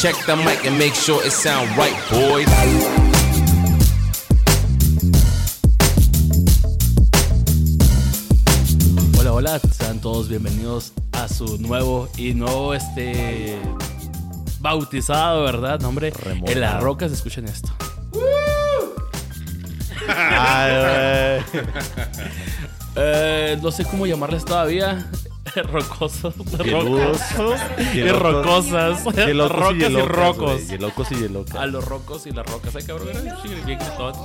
Check the mic and make sure it sound right, boys. Hola, hola, sean todos bienvenidos a su nuevo y nuevo este bautizado, ¿verdad? Nombre Remodado. en las rocas, escuchen esto. Ay. Eh, no sé cómo llamarles todavía. Rocosos, Yeludos. rocos y Yelocos. rocosas. Yelocos Rocas y rocos. Yelocos y yelocas. A los rocos y las rocas. Ay, cabrón.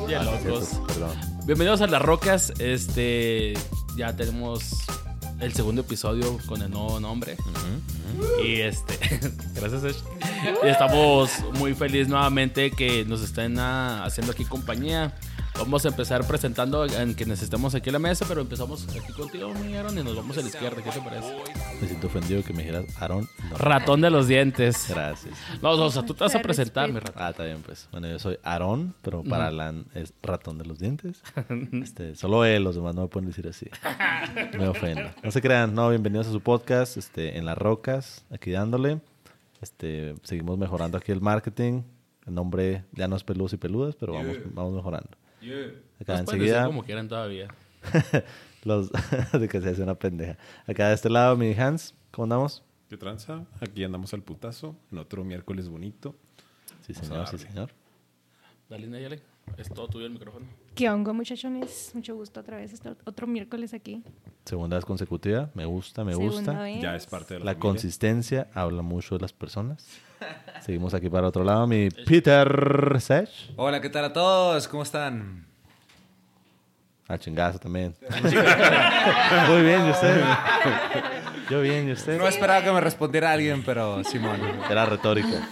Ya Ah. Bienvenidos a Las Rocas. Este ya tenemos el segundo episodio con el nuevo nombre. Y este, gracias Ash. Y estamos muy felices nuevamente que nos estén ah, haciendo aquí compañía. Vamos a empezar presentando en quienes estemos aquí en la mesa, pero empezamos aquí contigo, mi Aaron, y nos vamos a la izquierda. ¿Qué te parece? Me siento ofendido que me dijeras Aaron. No. Ratón de los dientes. Gracias. No, o sea, tú te vas a presentar, mi ratón. Ah, está bien, pues. Bueno, yo soy Aarón, pero para Alan es ratón de los dientes. Este, solo él, los demás no me pueden decir así. Me ofendo. No se crean, no, bienvenidos a su podcast, este, en las rocas, aquí dándole. Este, seguimos mejorando aquí el marketing. El nombre ya no es peludos y peludas, pero vamos, vamos mejorando. Acá pueden decir enseguida, como quieran todavía. los de que se hace una pendeja. Acá de este lado, mi Hans, ¿cómo andamos? ¿Qué tranza? Aquí andamos al putazo, en otro miércoles bonito. Sí, señor, sí, señor. Dale, Nayeli. Es todo tuyo el micrófono. ¿Qué hongo, muchachones? Mucho gusto otra vez estar otro miércoles aquí. Segunda vez consecutiva, me gusta, me Segunda gusta. vez. Ya es parte de la, La consistencia habla mucho de las personas. Seguimos aquí para otro lado. Mi Peter Sech. Hola, ¿qué tal a todos? ¿Cómo están? Ah, chingazo también. Muy bien, ¿y usted? Yo bien, ¿y usted? No esperaba que me respondiera alguien, pero Simón. Era retórica.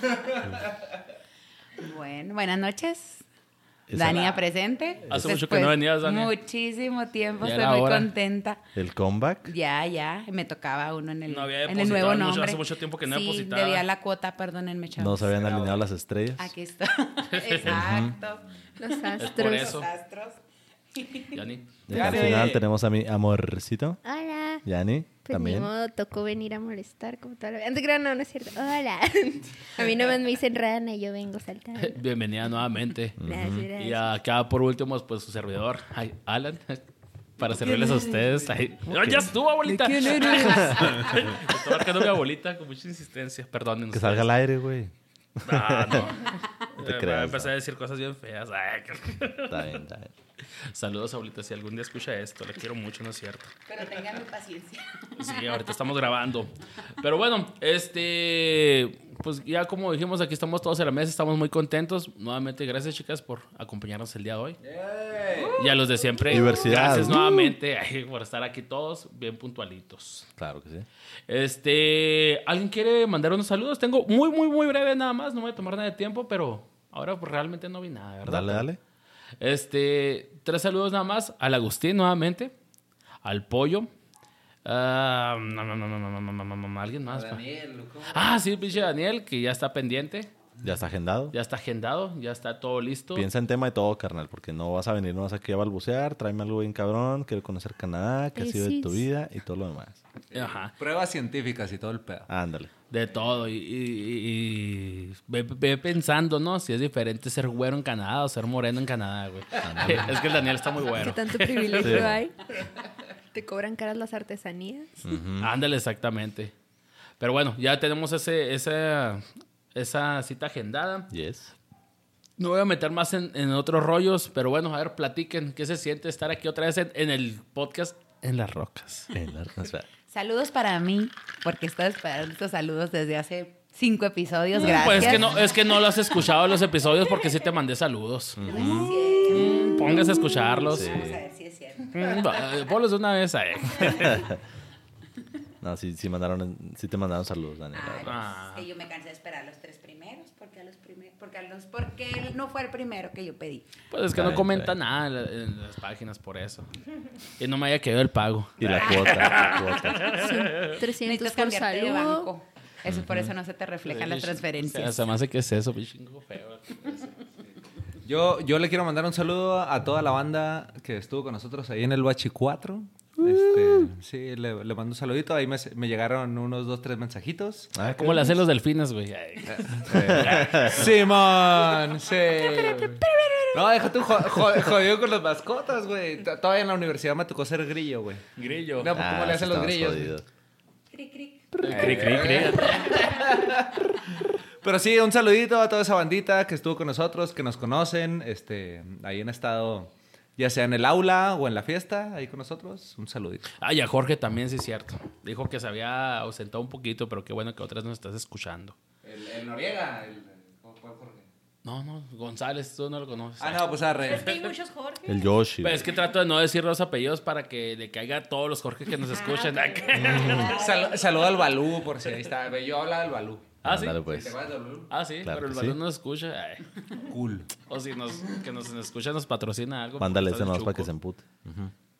Bueno, buenas noches. Esa- Dania presente. Hace mucho que no venías, Dania. Muchísimo tiempo, estoy muy hora. contenta. El comeback. Ya, ya, me tocaba uno en el, No había en el depositado nuevo mucho- nombre. hace mucho tiempo que no sí, depositaba. debía la cuota, perdónenme, chavos. No se habían alineado las estrellas. Aquí está. Exacto. Los Es por astros. eso. Los astros. Yani. Y al final tenemos a mi amorcito, Hola. Yani, Pues también. ni modo, tocó venir a molestar como toda la vida. Antes no, no es cierto. Hola. a mí nomás me dicen rana y yo vengo saltando. Bienvenida nuevamente. Gracias, gracias. Y acá por último, pues su servidor, ay, Alan, para servirles a ustedes. Ay, no, ya estuvo, abuelita. ¿De quién eres? Estoy marcando a mi abuelita con mucha insistencia. Perdonen. Que salga al aire, güey. Ah, no. No te Eh, creas, Empecé no. a decir cosas bien feas. Ay, Está bien, está bien. Saludos, abuelita. Si algún día escucha esto, le quiero mucho, no es cierto. Pero tengan paciencia. Sí, ahorita estamos grabando. Pero bueno, este. Pues ya como dijimos, aquí estamos todos en la mesa, estamos muy contentos. Nuevamente, gracias, chicas, por acompañarnos el día de hoy. Y a los de siempre, Diversidad. gracias Uh. nuevamente ay, por estar aquí todos bien puntualitos. Claro que sí. Este, ¿alguien quiere mandar unos saludos? Tengo muy, muy, muy breve nada más, no voy a tomar nada de tiempo, pero ahora pues realmente no vi nada, ¿verdad? Dale, dale. Este, tres saludos nada más. Al Agustín nuevamente. Al Pollo. Ah, no, no, no, alguien más. A Daniel, ¿cómo? Ah, sí, pinche Daniel, que ya está pendiente. Ya está agendado. Ya está agendado, ya está todo listo. Piensa en tema de todo, carnal, porque no vas a venir, no vas aquí a balbucear, tráeme algo bien cabrón, quiero conocer Canadá, qué ha sido de tu vida y todo lo demás. Ajá, Pruebas científicas y todo el pedo. Ándale. de todo. Y, y- y ve, ve pensando, ¿no? Si es diferente ser güero en Canadá o ser moreno en Canadá, güey. es que el Daniel está muy ¿Qué güero. tanto privilegio Sí. hay? ¿Te cobran caras las artesanías? Ándale, exactamente. Pero bueno, ya tenemos ese, esa, esa cita agendada. Yes. No voy a meter más en, en otros rollos, pero bueno, a ver, platiquen qué se siente estar aquí otra vez en, en el podcast En las Rocas. En la atmósfera. Saludos para mí, porque estoy esperando estos saludos desde hace cinco episodios. Gracias. Pues es que no, es que no lo has escuchado los episodios porque sí te mandé saludos. Mm, Póngase a escucharlos. Vamos a ver si es cierto. Mm, Ponlos de una vez ahí. No, sí, sí, mandaron, sí te mandaron saludos, Daniel. Ay, verdad. Ah. pues, que yo me cansé de esperar los tres primeros, porque a los primeros, porque a los, porque él no fue el primero que yo pedí. Pues es que no comenta nada en, la- en las páginas por eso. Y no me haya quedado el pago. Y la cuota, la cuota. 300 Necesitas por cambiarte de saludo. banco. Eso por eso no se te reflejan las O sea, transferencias. se me hace que es eso, bichingo feo. Yo, yo le quiero mandar un saludo a toda la banda que estuvo con nosotros ahí en el Bachi 4. Este, sí, le, le mando un saludito. Ahí me, me llegaron unos dos, tres mensajitos. Ah, ¿Cómo le hacen los delfines, güey? Ay. Eh, Simón, sí. No, deja tú jo- jo- jodido con las mascotas, güey. Todavía en la universidad me tocó ser grillo, güey. Grillo. No, pues, ¿cómo Ah, le hacen sí los grillos? Cric, cric. Cri, cri, cri. Pero sí, un saludito a toda esa bandita que estuvo con nosotros, que nos conocen. Este, ahí han estado, ya sea en el aula o en la fiesta, ahí con nosotros. Un saludito. Ay, a Jorge también, sí es cierto. Dijo que se había ausentado un poquito, pero qué bueno que otras nos estás escuchando. El, Noriega, el, No, no, González, tú no lo conoces. Ah, no, pues arre. Es que hay muchos Jorge. El Yoshi. Pero es que trato de no decir los apellidos para que le caiga a todos los Jorge que nos escuchan. Sal- saludo al Balú, por si ahí está. Yo hablaba del Balú. Ah, sí. Pues. ¿Te acuerdas del Balú? Ah, sí, Claro pero el balón sí. no nos escucha. Ay. Cool. O si nos, que nos escucha, nos patrocina algo. Mándale ese está nomás para que se empute.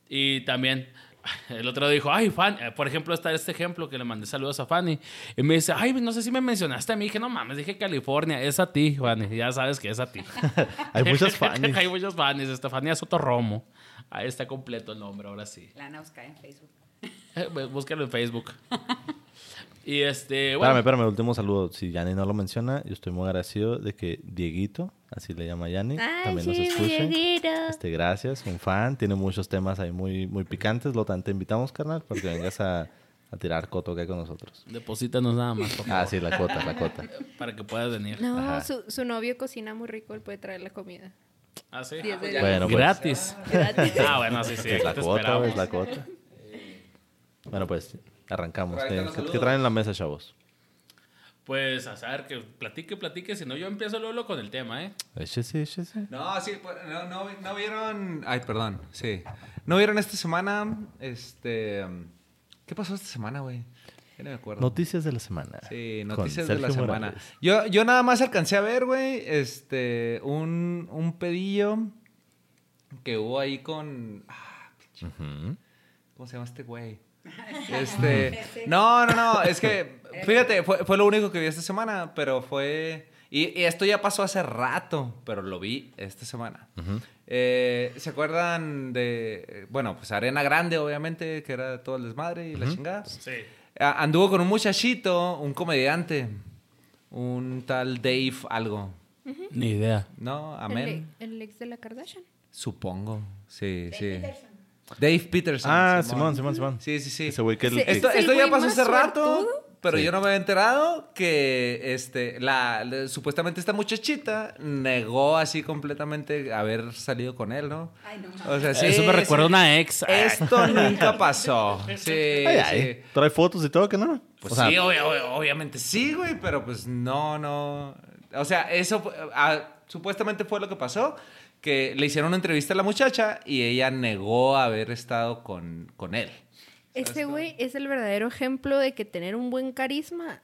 Y también, el otro dijo, ay, Fanny, eh, por ejemplo, está este ejemplo que le mandé saludos a Fanny. Y me dice, ay, no sé si me mencionaste a mí. Dije, no mames, dije California, es a ti, Fanny. Ya sabes que es a ti. Hay muchos fans. hay muchos Fanny. Estefanía Sotorromo. Ahí está completo el nombre, ahora sí. La Nausca en Facebook. Eh, pues, Búscalo en Facebook. Y este, Espérame, bueno. espérame, último saludo. Si Yanni no lo menciona, yo estoy muy agradecido de que Dieguito, así le llama Yanni, también nos sí, escuche. Dieguito. Este, gracias, un fan, tiene muchos temas ahí muy, muy picantes. Lo te invitamos, carnal, para que vengas a, a tirar coto acá con nosotros. Deposítanos nada más, por favor, Ah, sí, la cota, la cota. para que puedas venir. No, su, su novio cocina muy rico, él puede traer la comida. Ah, sí. Diez. Bueno, pues. Gratis. Gratis. Ah, bueno, sí, sí. es la cuota, es la cuota. Bueno, pues arrancamos. Ahí ¿Qué, traen en la mesa, chavos? Pues a saber que platique, platique. Si no, yo empiezo luego con el tema, ¿eh? Échese, échese. No, sí, pues, no, no, no vieron. Ay, perdón, sí. ¿No vieron esta semana? Este. ¿Qué pasó esta semana, güey? Ya no me acuerdo. Noticias de la semana. Sí, noticias de la semana. Morales. Yo, yo nada más alcancé a ver, güey, este, un, un pedillo que hubo ahí con... ah. ¿Cómo se llama este güey? Este, no, no, no, es que, fíjate, fue, fue lo único que vi esta semana, pero fue... Y, y esto ya pasó hace rato, pero lo vi esta semana. Eh, ¿Se acuerdan de, bueno, pues Arena Grande, obviamente, que era todo el desmadre y la chingada? Sí. A- Anduvo con un muchachito, un comediante, un tal Dave algo. Ni idea. ¿No? Amén. el ex de la Kardashian. Supongo. Sí, sí. Dave Peterson. Ah, Simón, Simón, Simón. Sí, sí, sí. Ese güey que... Ese- que- Esto, ¿Es el esto ya pasó hace rato, suertudo? pero Sí. yo no me había enterado que este, la, la- supuestamente esta muchachita negó así completamente haber salido con él, ¿no? Ay, no. O sea, sí, Eso me recuerda a una ex. Ay. Esto nunca pasó. Sí, Ay, ay. sí. Trae fotos y todo, ¿que no? Pues O sea, sí, obvia- obvia- obviamente sí, güey, pero pues no, no. O sea, eso ah, supuestamente fue lo que pasó, que le hicieron una entrevista a la muchacha y ella negó haber estado con, con él. Ese güey es el verdadero ejemplo de que tener un buen carisma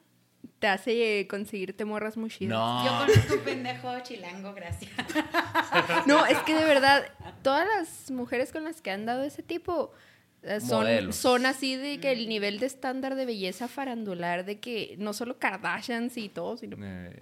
te hace conseguirte morras muy chidas. No. Yo conozco un pendejo chilango, gracias. No, es que de verdad, todas las mujeres con las que han dado ese tipo eh, son, Modelos. son así de que el nivel de estándar de belleza farandular, de que no solo Kardashians y todo, sino... Eh,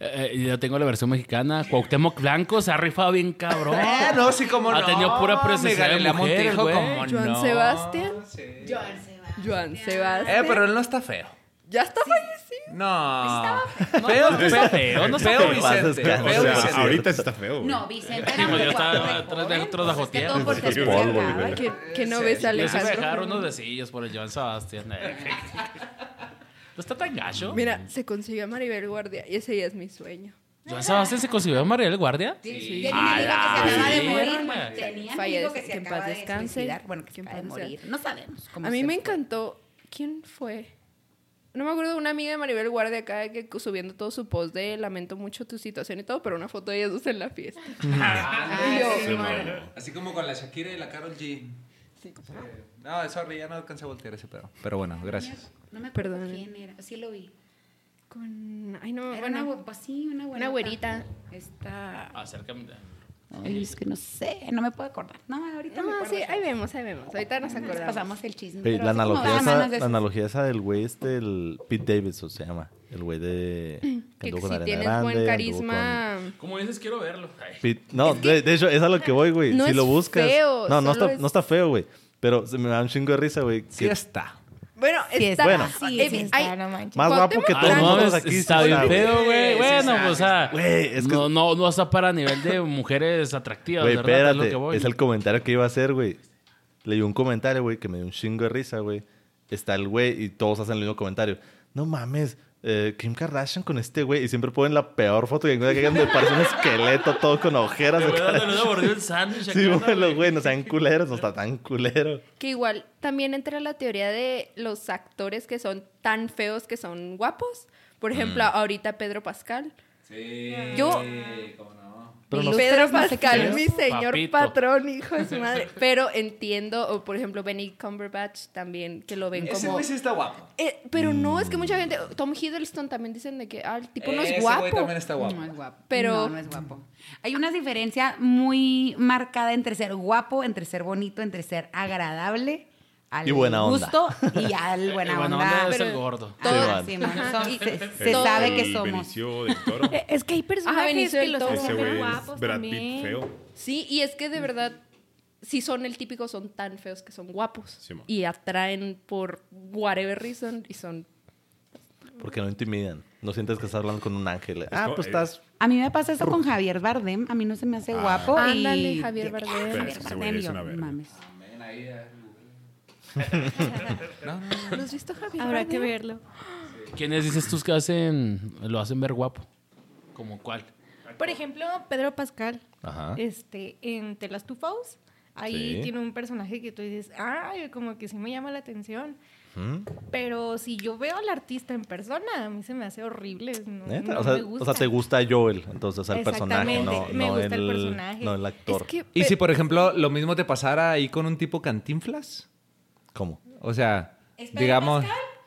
Eh, eh, yo tengo la versión mexicana. Cuauhtémoc Blanco se ha rifado bien cabrón. Ah, no, sí, como Ha no. tenido pura presencia de mujeres, Montijo, güey. como Joan no. Sebastián. Sí. Joan Sebastián. Joan Sebastián. Eh, pero él no está feo. Ya está fallecido. No. No, Feo, no está feo, no está feo feo. Vicente. Feo o sea, Vicente. ahorita sí está feo. güey. No, Vicente Sí, era muy yo estaba guapo de atrás de joven, otros de pues, es que no Sí. ves a Alejandro. dejar unos besillos por el Joan Sebastián. ¿No está tan gacho? Mira, se consiguió a Maribel Guardia y ese ya es mi sueño. ¿Joan Sebastián se consiguió a María del Guardia? Sí. A Tenía un amigo que se acaba de morir. Tenía un amigo que se que en acaba paz de descanse. suicidar. Bueno, que se Que en acaba de paz morir. No sabemos cómo A mí se me fue. encantó. ¿Quién fue? No me acuerdo de una amiga de Maribel Guardia acá que subiendo todo su post de lamento mucho tu situación y todo, pero una foto de ellas dos en la fiesta. Ah, Y yo, sí, bueno. Así como con la Shakira y la Karol G. No, sorry, ya no alcancé a voltear ese pedo. Pero bueno, gracias. No me acuerdo Perdón. quién era. Sí lo vi. Con. Ay, no, Era bueno. una, pues sí, una buena. una güerita. Esta. Acércame. Ay, es que no sé, no me puedo acordar. No, ahorita me No, acuerdo. sí, ahí vemos, ahí vemos. Ahorita nos acordamos. pasamos el chisme. La, analogía esa, de la analogía esa del güey este, el Pete Davidson se llama. El güey de... Que anduvo con si tienes Grande, buen carisma. Como dices, quiero verlo. Con Pete- No, de, de hecho, es a lo que voy, güey. No si es lo buscas... feo, no, no está, es- no está feo, güey. Pero se me da un chingo de risa, güey. Sí que- está. Bueno, Sí, está. Bueno. Sí, eh, sí, hay- está, no manches. Más guapo que todos no nosotros aquí. está bien pedo, güey. Bueno, pues, o sea, Güey, es que- no, no, no está para nivel de mujeres atractivas, Güey, ¿verdad? Es lo espérate. que voy. Es el comentario que iba a hacer, güey. Leí un comentario, güey, que me dio un chingo de risa, güey. Está el güey y todos hacen el mismo comentario. No mames, eh, Kim Kardashian con este güey. Y siempre ponen la peor foto que encuentran que donde parece un esqueleto todo con ojeras. Güey, acá. ¿dónde le mordió el sándwich Sí, acá, no, bueno, güey? güey, no sean culeros, no está tan culero. Que igual también entra la teoría de los actores que son tan feos que son guapos. Por ejemplo, Mm. ahorita Pedro Pascal. Sí. Yo- cómo no. Pero no- Pedro Pascal, mi señor Papito. patrón, hijo de su madre. Pero entiendo, o por ejemplo, Benny Cumberbatch también, que lo ven Ese como. güey sí está guapo. Eh, pero no, es que mucha gente. Tom Hiddleston también dicen de que ah, el tipo no Ese es güey guapo. también está guapo. No es guapo. Pero- No, no es guapo. Hay una diferencia muy marcada entre ser guapo, entre ser bonito, entre ser agradable. Al Y buena onda. gusto y al buena, onda. onda es el gordo. Sí, sí, man. mon, son- Ajá. se, sabe que somos. Benicio del Toro. Es que hay personajes Benicio que los hacen guapos Brad también. Pitt feo. Sí, y es que de verdad, si son el típico, son tan feos que son guapos. Sí, y atraen por whatever reason y son. Porque no intimidan. No sientes que estás hablando con un ángel. Ah, pues estás. A mí me pasa eso con Javier Bardem. A mí no se me hace Ah. guapo. Ándale, y... Javier Bardem. Javier Bardem, güey es yo, una verga. mames. ¿Lo has visto, Javier? Habrá que verlo. ¿Quiénes dices tú que hacen, lo hacen ver guapo? ¿Como cuál? Por ejemplo, Pedro Pascal, Ajá. este, en The Last Two Falls, ahí Sí. tiene un personaje que tú dices, ay, como que sí me llama la atención. ¿Mm? Pero si yo veo al artista en persona, a mí se me hace horrible. No, o, sea, me gusta. o sea, te gusta Joel, entonces el personaje, no, me no gusta el el, personaje. no el actor. Es que. ¿Y si, por ejemplo, lo mismo te pasara ahí con un tipo cantinflas? ¿Cómo? O sea, ¿Es Pedro digamos...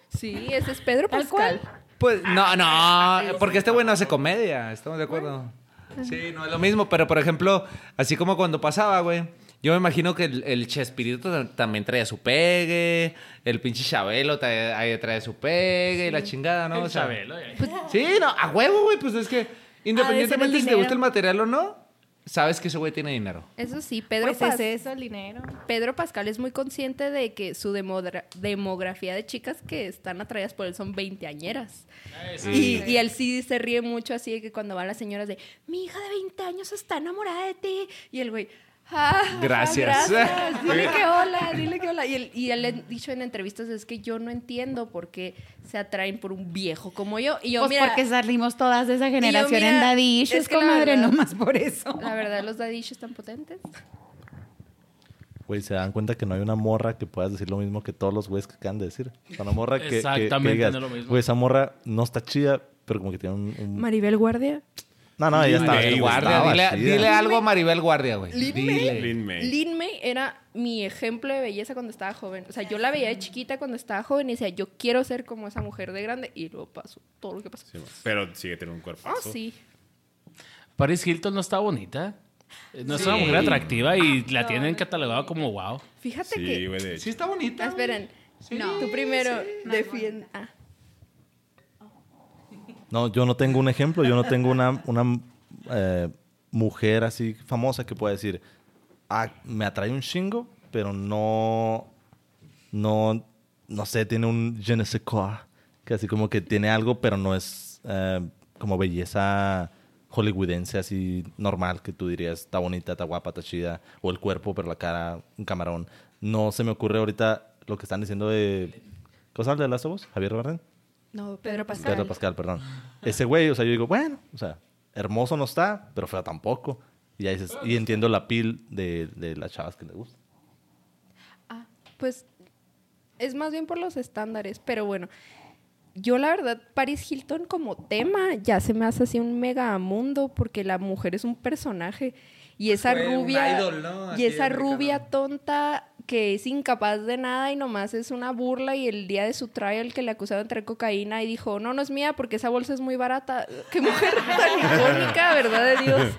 Sí, ese es Pedro Tal Pascal. Pues no, no, porque este güey no hace comedia, estamos de acuerdo. Sí, no es lo mismo, pero por ejemplo, así como cuando pasaba, güey, yo me imagino que el, el Chespirito tam- también traía su pegue, el pinche Chabelo trae, ahí trae su pegue y la chingada, ¿no? El O sea, Chabelo, eh. Sí, no, a huevo, güey, pues es que independientemente si te gusta el material o no, sabes que ese güey tiene dinero. Eso sí, Pedro, Pues Pas- es eso, el dinero. Pedro Pascal es muy consciente de que su demografía de chicas que están atraídas por él son veinteañeras. Y, y él sí se ríe mucho así de que cuando van las señoras de, mi hija de 20 años está enamorada de ti. Y el güey, ah, Gracias. gracias. Dile que hola, dile que hola. Y él, y él dicho en entrevistas es que yo no entiendo por qué se atraen por un viejo como yo. Y yo, Pues mira, porque salimos todas de esa generación en mira, Daddy es Issues, que comadre, verdad- no más por eso. la verdad, los dadillos están potentes. Güey, se dan cuenta que no hay una morra que puedas decir lo mismo que todos los güeyes que acaban de decir. O sea, una morra que, que- que, Exactamente, digas, no es lo mismo. güey, esa morra no está chida, pero como que tiene un... un- Maribel Guardia. No, no, ella está Maribel Guardia, dile, dile algo a Maribel Guardia, güey. Lin May. Lin May era mi ejemplo de belleza cuando estaba joven. O sea, yo la veía de chiquita cuando estaba joven y decía, yo quiero ser como esa mujer de grande. Y luego pasó todo lo que pasó. Sí, pero sigue teniendo un cuerpo. Ah, sí. Paris Hilton no está bonita. No es Sí. una mujer atractiva y la tienen catalogada como wow. Fíjate Sí, que... Sí está bonita. Ah, esperen. No. Tú primero defiende... Ah. No, yo no tengo un ejemplo, yo no tengo una, una eh, mujer así famosa que pueda decir, ah, me atrae un chingo, pero no, no, no sé, tiene un je ne sais quoi, que así como que tiene algo, pero no es eh, como belleza hollywoodense así normal, que tú dirías, está bonita, está guapa, está chida, o el cuerpo, pero la cara, un camarón. No se me ocurre ahorita lo que están diciendo de... ¿Cómo de Us? ¿Javier Bardem? No, Pedro Pascal. Pedro Pascal, perdón. Ese güey, o sea, yo digo, bueno, o sea, hermoso no está, pero feo tampoco. Y ya dices, y entiendo la piel de, de las chavas que le gusta. Ah, pues es más bien por los estándares, pero bueno. Yo la verdad, Paris Hilton como tema ya se me hace así un mega mundo porque la mujer es un personaje y esa Fue rubia idol, ¿no? y esa rubia tonta que es incapaz de nada y nomás es una burla y el día de su trial que le acusaron de traer cocaína y dijo, "No, no es mía porque esa bolsa es muy barata." Qué mujer tan icónica, ¿verdad de Dios?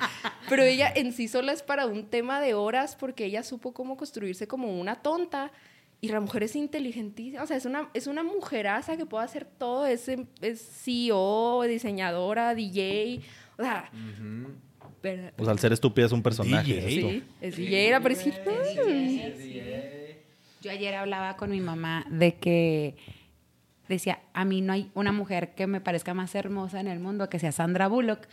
Pero ella en sí sola es para un tema de horas porque ella supo cómo construirse como una tonta. Y la mujer es inteligentísima, o sea, es una, es una mujeraza que puede hacer todo, es, es CEO, diseñadora, DJ, o sea. O sea, al ser estúpida es un personaje. DJ. tú. Sí, es DJ, era Hilton. Yo ayer hablaba con mi mamá de que decía, a mí no hay una mujer que me parezca más hermosa en el mundo que sea Sandra Bullock.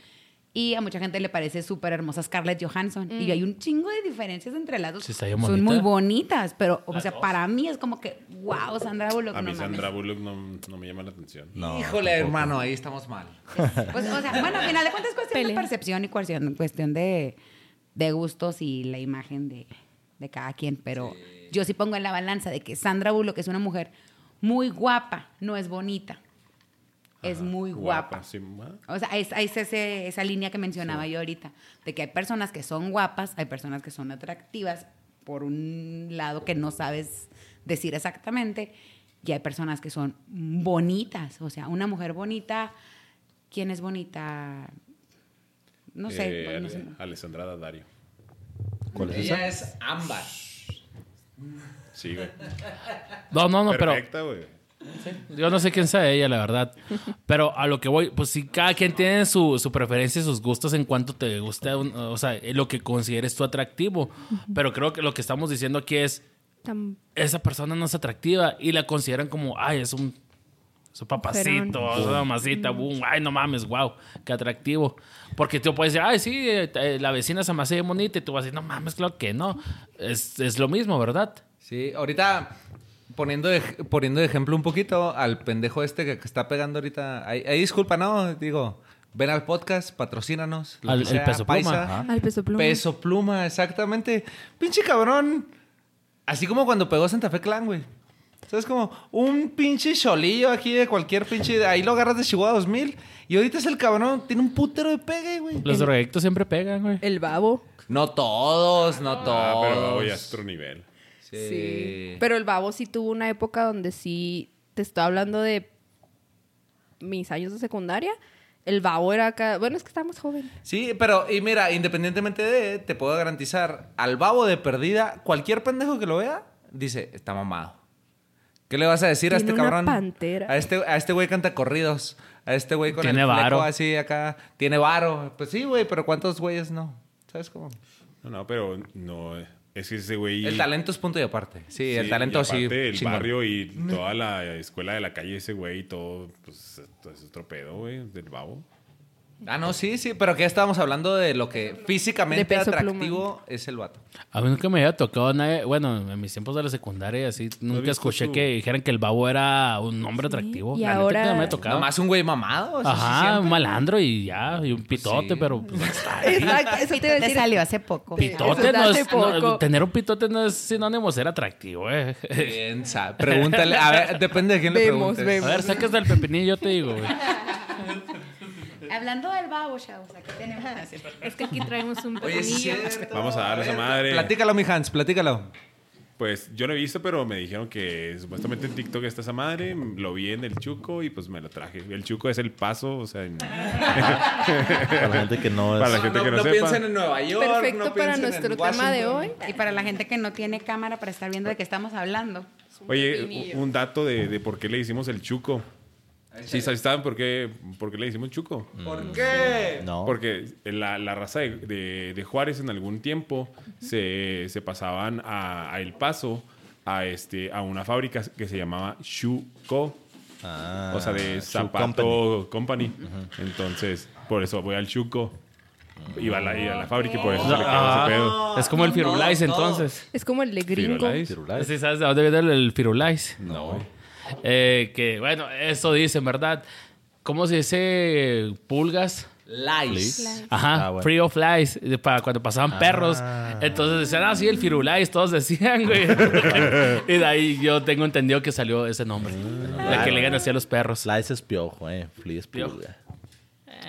Y a mucha gente le parece súper hermosa Scarlett Johansson. Y hay un chingo de diferencias entre las dos. Sí, está bien Son bonita. muy bonitas, pero, o sea, para mí es como que, wow, Sandra Bullock. A no mí mames. Sandra Bullock no, no me llama la atención. No, Híjole, tampoco. hermano, ahí estamos mal. Pues, o sea, bueno, al final de cuentas es cuestión de percepción y cuestión, cuestión de, de gustos y la imagen de, de cada quien. Pero yo sí pongo en la balanza de que Sandra Bullock es una mujer muy guapa, no es bonita. Es muy guapa. sí. O sea, es, es ese- esa línea que mencionaba yo ahorita, de que hay personas que son guapas, hay personas que son atractivas por un lado que no sabes decir exactamente, y hay personas que son bonitas. O sea, una mujer bonita, ¿quién es bonita? No sé. Eh, no Ale- sé. Alessandra Daddario. ¿Cuál es Ella esa? es ámbar. Sí, güey. No, no, no, pero Perfecta, güey. yo no sé quién sea ella, la verdad. Pero a lo que voy, pues sí, cada quien tiene su, su preferencia y sus gustos en cuanto te gusta, un- o sea, lo que consideres tú atractivo. Pero creo que lo que estamos diciendo aquí es, esa persona no es atractiva y la consideran como, ay, es un, es un papacito, es una mamacita, boom, ay, no mames, wow, qué atractivo. Porque tú puedes decir, ay, sí, eh, eh, la vecina se me hace bonita y tú vas a decir, no mames, claro que no. Es, es lo mismo, ¿verdad? Sí, ahorita poniendo de, poniendo de ejemplo un poquito al pendejo este que, que está pegando ahorita. Ahí, ahí disculpa, no, digo, ven al podcast, patrocínanos. lo Al- que el sea, Peso Pluma, Paisa. ajá. Al peso pluma. Peso pluma, exactamente. Pinche cabrón. Así como cuando pegó Santa Fe Clan, güey. ¿Sabes? Como un pinche cholillo aquí de cualquier pinche. Ahí lo agarras de Chihuahua 2000. Y ahorita es el cabrón. Tiene un putero de pegue, güey. Los drogadictos siempre pegan, güey. El babo. No todos, no todos. Ah, pero voy a otro nivel. Sí. Sí. Pero el babo sí tuvo una época donde sí. Te estoy hablando de mis años de secundaria. El babo era acá. Bueno, es que estábamos jóvenes. Sí, pero, y mira, independientemente de, te puedo garantizar, al babo de perdida, cualquier pendejo que lo vea, dice, está mamado. ¿Qué le vas a decir a este una cabrón? pantera. A este, a este güey canta corridos. A este güey con Tiene el varo. así acá. Tiene varo. Pues sí, güey, pero ¿cuántos güeyes no? ¿Sabes cómo? No, no, pero no. Es que ese güey. El talento es punto y aparte. Sí, Sí, el talento sí. El chingón. barrio y toda la escuela de la calle, ese güey y todo, pues todo es otro pedo, güey, del babo. Ah, no, sí, sí, pero que ya estábamos hablando de lo que físicamente Peso atractivo es el vato. A mí nunca me había tocado nadie, bueno, en mis tiempos de la secundaria, así, nunca escuché que dijeran que el babo era un hombre atractivo. y La neta ahora- que no me ha tocado. Nomás un güey mamado. sí Ajá, un malandro y ya, y un pitote, Sí. pero pues, Exacto, eso te iba a Te decir. salió hace poco. pitote no hace es, no, tener un pitote no es sinónimo de ser atractivo, eh. Bien, sabe. Pregúntale. A ver, depende de quién le Vemos, preguntes. vemos. A ver, sacas del pepinillo, yo te digo, güey. Hablando del babo, chavos, aquí tenemos. Es que aquí traemos un pepinillo. Vamos a darle esa madre. Platícalo, mi Hans, platícalo. Pues yo no he visto, pero me dijeron que supuestamente en TikTok está esa madre. Lo vi en el Chuco y pues me lo traje. El Chuco es el paso, o sea, en- Para la gente que no es. Para la gente que no sepa. piensen en Nueva York. Perfecto no para nuestro en tema de hoy. Y para la gente que no tiene cámara para estar viendo de qué estamos hablando. Oye, un dato de, de por qué le hicimos el Chuco. Sí, ¿saben por qué, por qué le hicimos Chuco? ¿Por qué? No. Porque la, la raza de, de- de Juárez en algún tiempo se, se pasaban a, a El Paso a, este, a una fábrica que se llamaba Chuco. Ah, o sea, de zapato company. Entonces, por eso voy al Chuco. Iba a la, iba a la fábrica y por eso se le Ah, ese pedo. es como el Firulais, no, no. entonces. Es como el de gringo. ¿Sí sabes de dónde viene el, el Firulais? No. Eh, que, bueno, eso dicen, ¿verdad? ¿Cómo se dice pulgas? Lies. Ajá, Ah, bueno. free of lies, de- para cuando pasaban perros. Entonces decían, ah, sí, el firulais, todos decían, güey. y de ahí yo tengo entendido que salió ese nombre. de que le ganan así a los perros. Slice es piojo, eh. Flea es Piojo. pulga.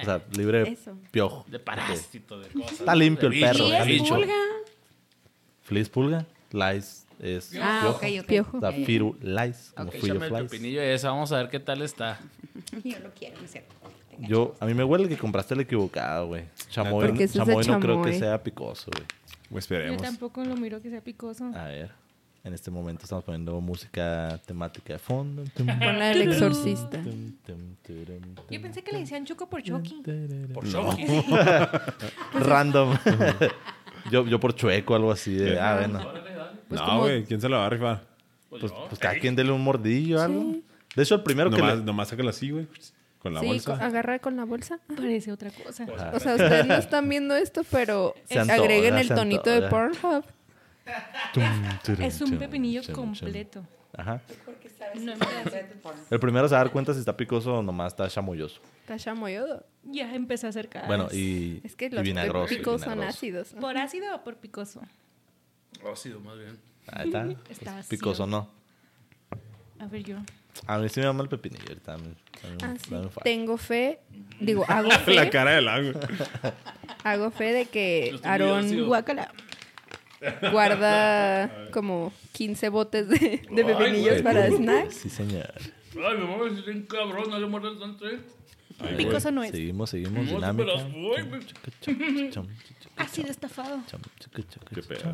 O sea, libre de piojo. De parásito, de cosas. Está limpio el perro. bicho, ¿Y está es pulga? Flea es pulga. Lice es Ah, piojo. ok, ok. Piojo. Sea, firu lice, como Ok. free Échame of el lice. pepinillo ese, vamos a ver qué tal está. Yo lo quiero, no es cierto. Yo, a mí me huele que compraste el equivocado, güey. Chamoy, chamoy no creo que sea picoso, güey. Yo esperemos. tampoco lo miro que sea picoso. A ver. En este momento estamos poniendo música temática de fondo. Con la del exorcista. Yo pensé que le decían Chuco por Chucky. Por Shoki. Random. yo, yo por chueco, algo así de. Ah, bueno. Pues no, como- güey, ¿quién se la va a rifar? Pues, pues cada quien dele un mordillo o algo. De hecho, el primero que Nomás, le- nomás sácalo así, güey. Con la sí, bolsa. co- agarra con la bolsa. Parece otra cosa. Ajá. O sea, ustedes no están viendo esto, pero Se antoja, agreguen el tonito de. Pornhub. Es un pepinillo completo. Ajá. No en pedacitos. El primero se va a dar cuenta si está picoso o nomás está chamoyoso. Está chamoyudo. Ya empecé a acercar. Bueno, y, Es que y los y picos son ácidos. ¿Por ácido o por picoso? Ácido, más bien. Ahí está. Está Pues, picoso no. A ver yo. A mí sí me llama el pepinillo. Ahorita dame- dame un- Ah, sí. Tengo fe, digo, hago La fe, cara del agua. hago fe de que Aarón ácido. guácala, guarda como 15 botes de, de pepinillos güey. para snacks. Sí, señor. Ay, mi mamá es un cabrón, no le muerdas tanto, eh. Picoso no es. Seguimos, seguimos. No, Dinámica. me las voy, güey. Ácido estafado. Qué pedo.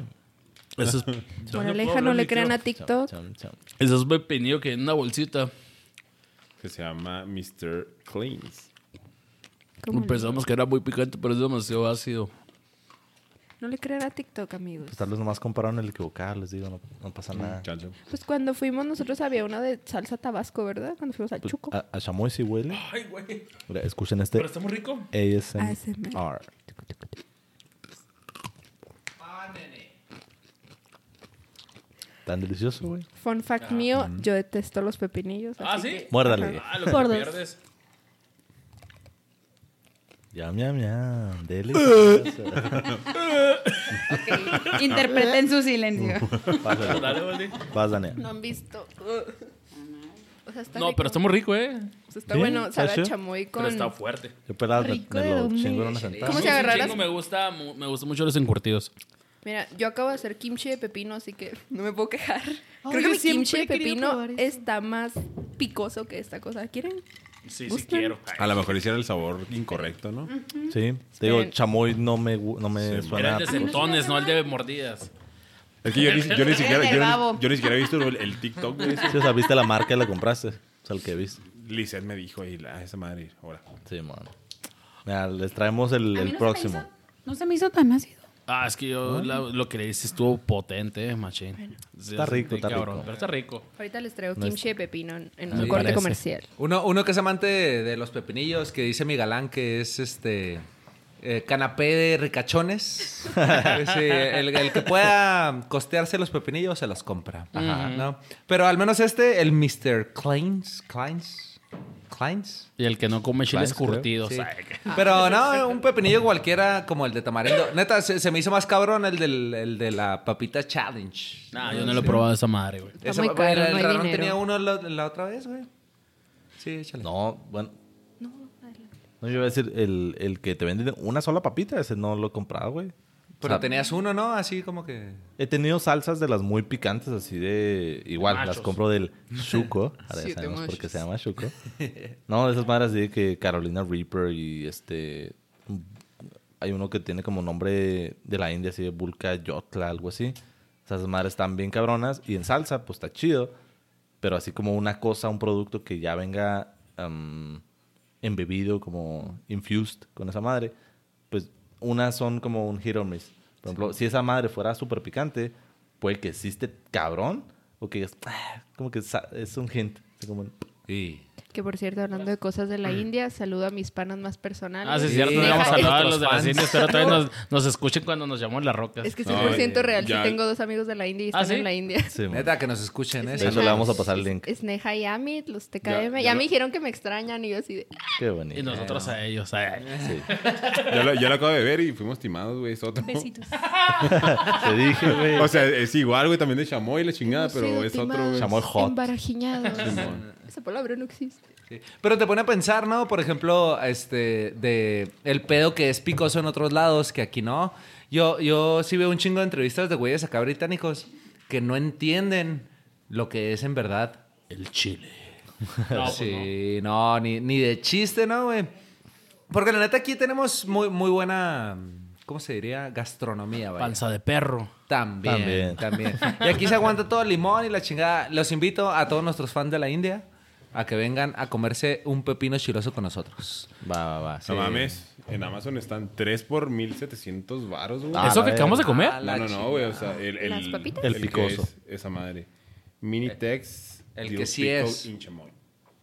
Eso es, Moraleja, no le crean a TikTok. eso es pepinillo que en una bolsita. Que se llama Mr. Cleans. ¿Cómo le- Pensamos que era muy picante, pero es demasiado ácido. No le crean a TikTok, amigos. Pues tal vez nomás compraron el equivocado, les digo, no, no pasa nada. Chancho. Pues cuando fuimos nosotros había uno de salsa tabasco, ¿verdad? Cuando fuimos al Pues, Chuco. a, a chamoy sí huele. Ay, güey. Mira, escuchen este Pero está muy rico. ASMR. Tan delicioso, güey. Fun fact mío, yo detesto los pepinillos. Ah, así ¿sí? que- Muérdale. Ah, lo que Por dos. pierdes. Yam, yam, yam. Delicioso. Ok, Interpreten su silencio. Dani. Dale. Vas, Daniel. No han visto. O sea, está No, rico. pero está muy rico, eh. O sea, está ¿Sí? bueno. Sabe a chamoy con... Pero está fuerte. Yo pelado me, Rico me de lo chingo en una sentada. ¿Cómo se agarraras? Me gusta, me gustan mucho los encurtidos. Mira, yo acabo de hacer kimchi de pepino, así que no me puedo quejar. Creo que mi kimchi de pepino está más picoso que esta cosa. ¿Quieren? Sí, sí quiero. Ay, A lo mejor hiciera el sabor incorrecto, ¿no? Sí, te digo, chamoy no me, no me Sí, Era suena. el de centones, no el de mordidas. Es que yo ni, yo ni siquiera, yo, ni, yo ni siquiera he visto el, el TikTok de ese. Sí, o sea, viste la marca y la compraste. O sea, el que viste. Lizeth me dijo, y la, esa madre, ahora. Sí, mano. Mira, les traemos el, A mí el no próximo. Se me hizo, no se me hizo tan ácido. Ah, es que yo la- lo que le hice estuvo potente, eh, machín. Sí, Está rico, está cabrón, rico. Pero está rico. Ahorita les traigo kimchi de pepino en, en Me un corte parece. comercial. Uno, uno que es amante de, de los pepinillos, que dice mi galán que es este eh, canapé de ricachones. Sí, el, el que pueda costearse los pepinillos se los compra. ¿no? Pero al menos este, el Mr. Kleins. Kleins. Kleins. Y el que no come chiles creo. curtidos. Sí. Pero no, un pepinillo cualquiera como el de tamarindo. Neta, se, se me hizo más cabrón el, del, el de la papita challenge. Nah, yo no lo he probado esa madre, güey. Está muy caro, el, no tenía uno la, la otra vez, güey. Sí, échale. No, bueno. No, yo iba a decir, el, el que te venden una sola papita, ese no lo he comprado, güey. Pero O sea, tenías uno, ¿no? Así como que... He tenido salsas de las muy picantes, así de... Igual, las Machos. compro del Shuko. Ahora ya sabemos por qué se llama Shuko. No, de esas madres así de que Carolina Reaper y este... Hay uno que tiene como nombre de la India, así de Bulka Yotla, algo así. Esas madres están bien cabronas. Y en salsa, pues está chido. Pero así como una cosa, un producto que ya venga am, embebido, como infused con esa madre, pues unas son como un hit or miss. Por ejemplo, si esa madre fuera súper picante, puede que existe cabrón o que es ah, como que es un hint. como Sí. Que por cierto, hablando de cosas de la India, saludo a mis panas más personales. Ah, sí, es Sí, cierto. No íbamos a saludar a nuestros los de las indias, pero todavía nos, nos escuchen cuando nos llamamos las rocas. Es que No, 100% real. ya- Sí tengo dos amigos de la India y ¿Ah, están sí? en la India. Sí. Neta, que nos escuchen, ¿eh? De eso le vamos a pasar el link. Sneha y Amit, los TKM. Ya- Ya, ya me lo- dijeron que me extrañan y yo así de... Qué bonito. Y nosotros a ellos. ay. Sí. Yo lo, yo lo acabo de ver y fuimos timados, güey. Otro. Besitos. Te dije, güey. O sea, es igual, güey, también de chamoy la chingada, Hemos pero es otro. Chamoy hot. Embarajiñados. Esa palabra no existe. Sí. Pero te pone a pensar, ¿no? Por ejemplo, este, de el pedo que es picoso en otros lados, que aquí no. Yo, yo sí veo un chingo de entrevistas de güeyes acá británicos que no entienden lo que es en verdad. El chile. No, pues sí, no, ni, ni de chiste, ¿no, güey? Porque la neta aquí tenemos muy, muy buena, ¿cómo se diría? Gastronomía, no. vaya. Panza de perro. También, también, Y aquí se aguanta todo el limón y la chingada. Los invito a todos nuestros fans de la India a que vengan a comerse un pepino chiloso con nosotros. Va, va, va. sí. No mames. En Amazon están 3 por 1700 varos, güey. Ah, ¿Eso que acabamos de comer? Ah, no, no, no, güey. O sea, el, el, ¿Las papitas? El picoso. es esa madre. Minitex. el Dill que sí Pickle es. in chamoy.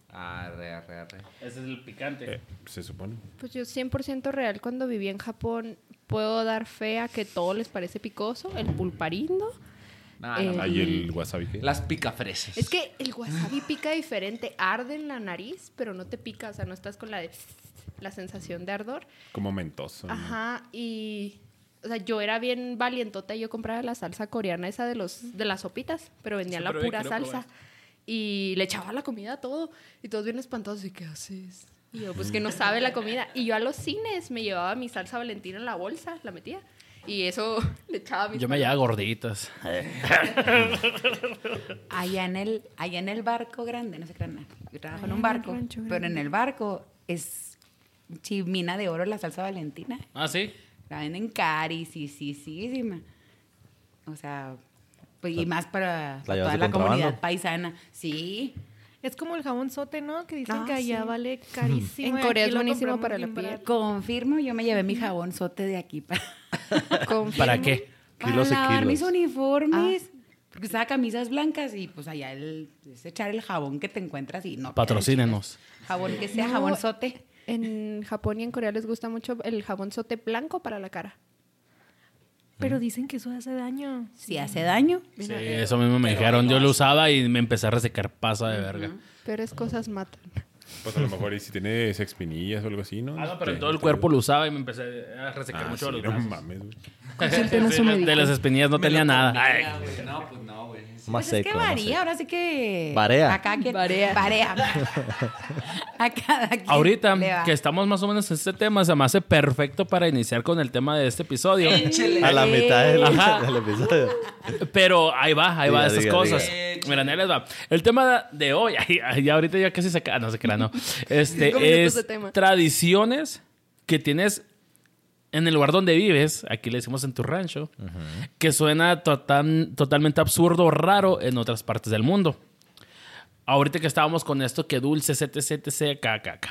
Arre, arre, arre. Ese es el picante. Eh, se supone. Pues yo 100% real cuando viví en Japón puedo dar fe a que todo les parece picoso, el pulparindo. Eh, no, Ahí el wasabi. ¿qué? Las picafresas. Es que el wasabi pica diferente, arde en la nariz, pero no te pica, o sea, no estás con la de la sensación de ardor. Como mentoso. ¿no? Ajá, y o sea, yo era bien valientota y yo compraba la salsa coreana esa de los de las sopitas, pero vendían Sí, la pura salsa probar. y le echaba la comida a todo y todos bien espantosos y qué haces? Y yo, pues que no sabe la comida. Y yo a los cines me llevaba mi salsa valentina en la bolsa, la metía. Y eso le echaba a mis Yo me llevaba gorditas. Allá en el, allá en el barco grande, no sé qué nada. Yo trabajo en Allá un en barco, rancho pero en el barco es chimina de oro la salsa valentina. Ah, sí. La venden carísima. O sea, pues, y más para, ¿La para toda la comunidad paisana. Sí. Es como el jabón sote, ¿no? Que dicen Ah, que allá sí. vale carísimo. En Corea es buenísimo para la piel. Confirmo, yo me llevé mi jabón sote de aquí para, Confirmo. ¿Para qué? para Kilos lavar mis uniformes. Ah. Porque usaba camisas blancas y pues allá el, es echar el jabón que te encuentras y no. Patrocínenos. Jabón que sea No. jabón sote. En Japón y en Corea les gusta mucho el jabón sote blanco para la cara. Pero dicen que eso hace daño. Si hace daño. Sí, eso mismo me dijeron. Yo lo usaba y me empecé a resecar pasa de verga. Peores cosas matan. Pues a lo mejor y si tiene sexpinillas o algo así, ¿no? Ah, no, pero en Te- todo el cuerpo lo usaba y me empecé a resecar Ah, mucho sí, los no brazos. mames, güey. Sí, de las espinillas no tenía nada. Ay. No, pues no, güey. Más Pues es que seco. varía, seco. ahora sí que. Varea. Acá quien. Varea. Varea. a cada quien. Ahorita le va. que estamos más o menos en este tema, se me hace perfecto para iniciar con el tema de este episodio. A la mitad del, episodio. Pero ahí va, ahí va Diga, esas diga, cosas. diga. Mira, ahí les va. El tema de hoy, ya ahorita ya casi se acaba, no se crea, no. Este es de tema. tradiciones que tienes en el lugar donde vives, aquí le decimos en tu rancho, que suena total- totalmente absurdo o raro en otras partes del mundo. Ahorita que estábamos con esto, que dulce, etc, etc, acá, acá, acá.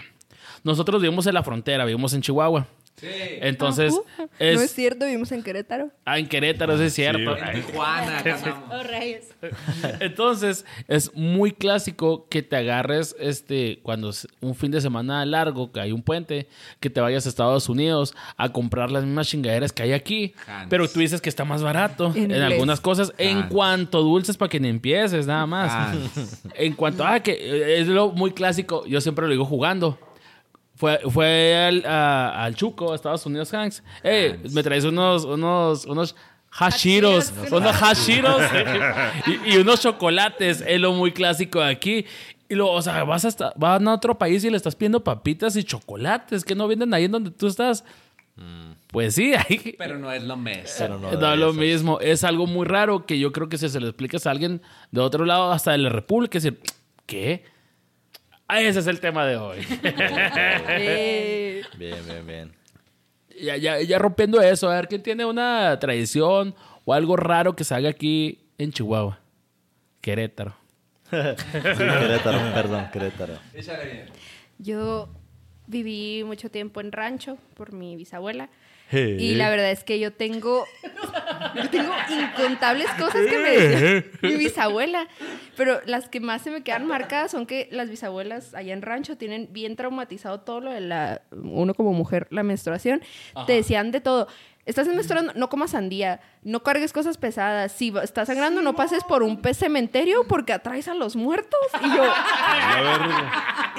Nosotros vivimos en la frontera, vivimos en Chihuahua. Sí. Entonces, Ah, es, No es cierto, vivimos en Querétaro. ah, en Querétaro, eso es cierto. Sí. Ay, Tijuana, andamos. Oh. Entonces, es muy clásico que te agarres este cuando es un fin de semana largo, que hay un puente, que te vayas a Estados Unidos a comprar las mismas chingaderas que hay aquí, Hans. pero tú dices que está más barato En en, algunas cosas. En cuanto dulces para que ni empieces, nada más. Hans. En cuanto a que eh, es lo muy clásico, yo siempre lo digo jugando. Fue, fue al, a- al Chuco, a Estados Unidos, Hanks. Hey, me traes unos, unos, unos hashiros, Hashiros. unos hashiros y, y unos chocolates. Es lo muy clásico de aquí. Y luego, o sea, vas hasta, van a otro país y le estás pidiendo papitas y chocolates que no venden ahí en donde tú estás. Pues sí, ahí. Pero no es lo mismo. Pero no No, debería lo mismo. Es algo muy raro que yo creo que si se lo explicas a alguien de otro lado, hasta de la República, es decir, ¿qué? Ah, ese es el tema de hoy. Bien, bien, bien. ya, ya, ya rompiendo eso, a ver, ¿quién tiene una tradición o algo raro que se haga aquí en Chihuahua? Querétaro. Sí, Querétaro, perdón, Querétaro. Yo viví mucho tiempo en rancho por mi bisabuela. Hey. Y la verdad es que yo tengo, yo tengo incontables cosas que me decía mi bisabuela. Pero las que más se me quedan marcadas son que las bisabuelas allá en rancho tienen bien traumatizado todo lo de la, uno como mujer, la menstruación. Te decían de todo. Estás menstruando, no comas sandía, no cargues cosas pesadas. Si estás sangrando, no pases por un pez cementerio porque atraes a los muertos. Y yo,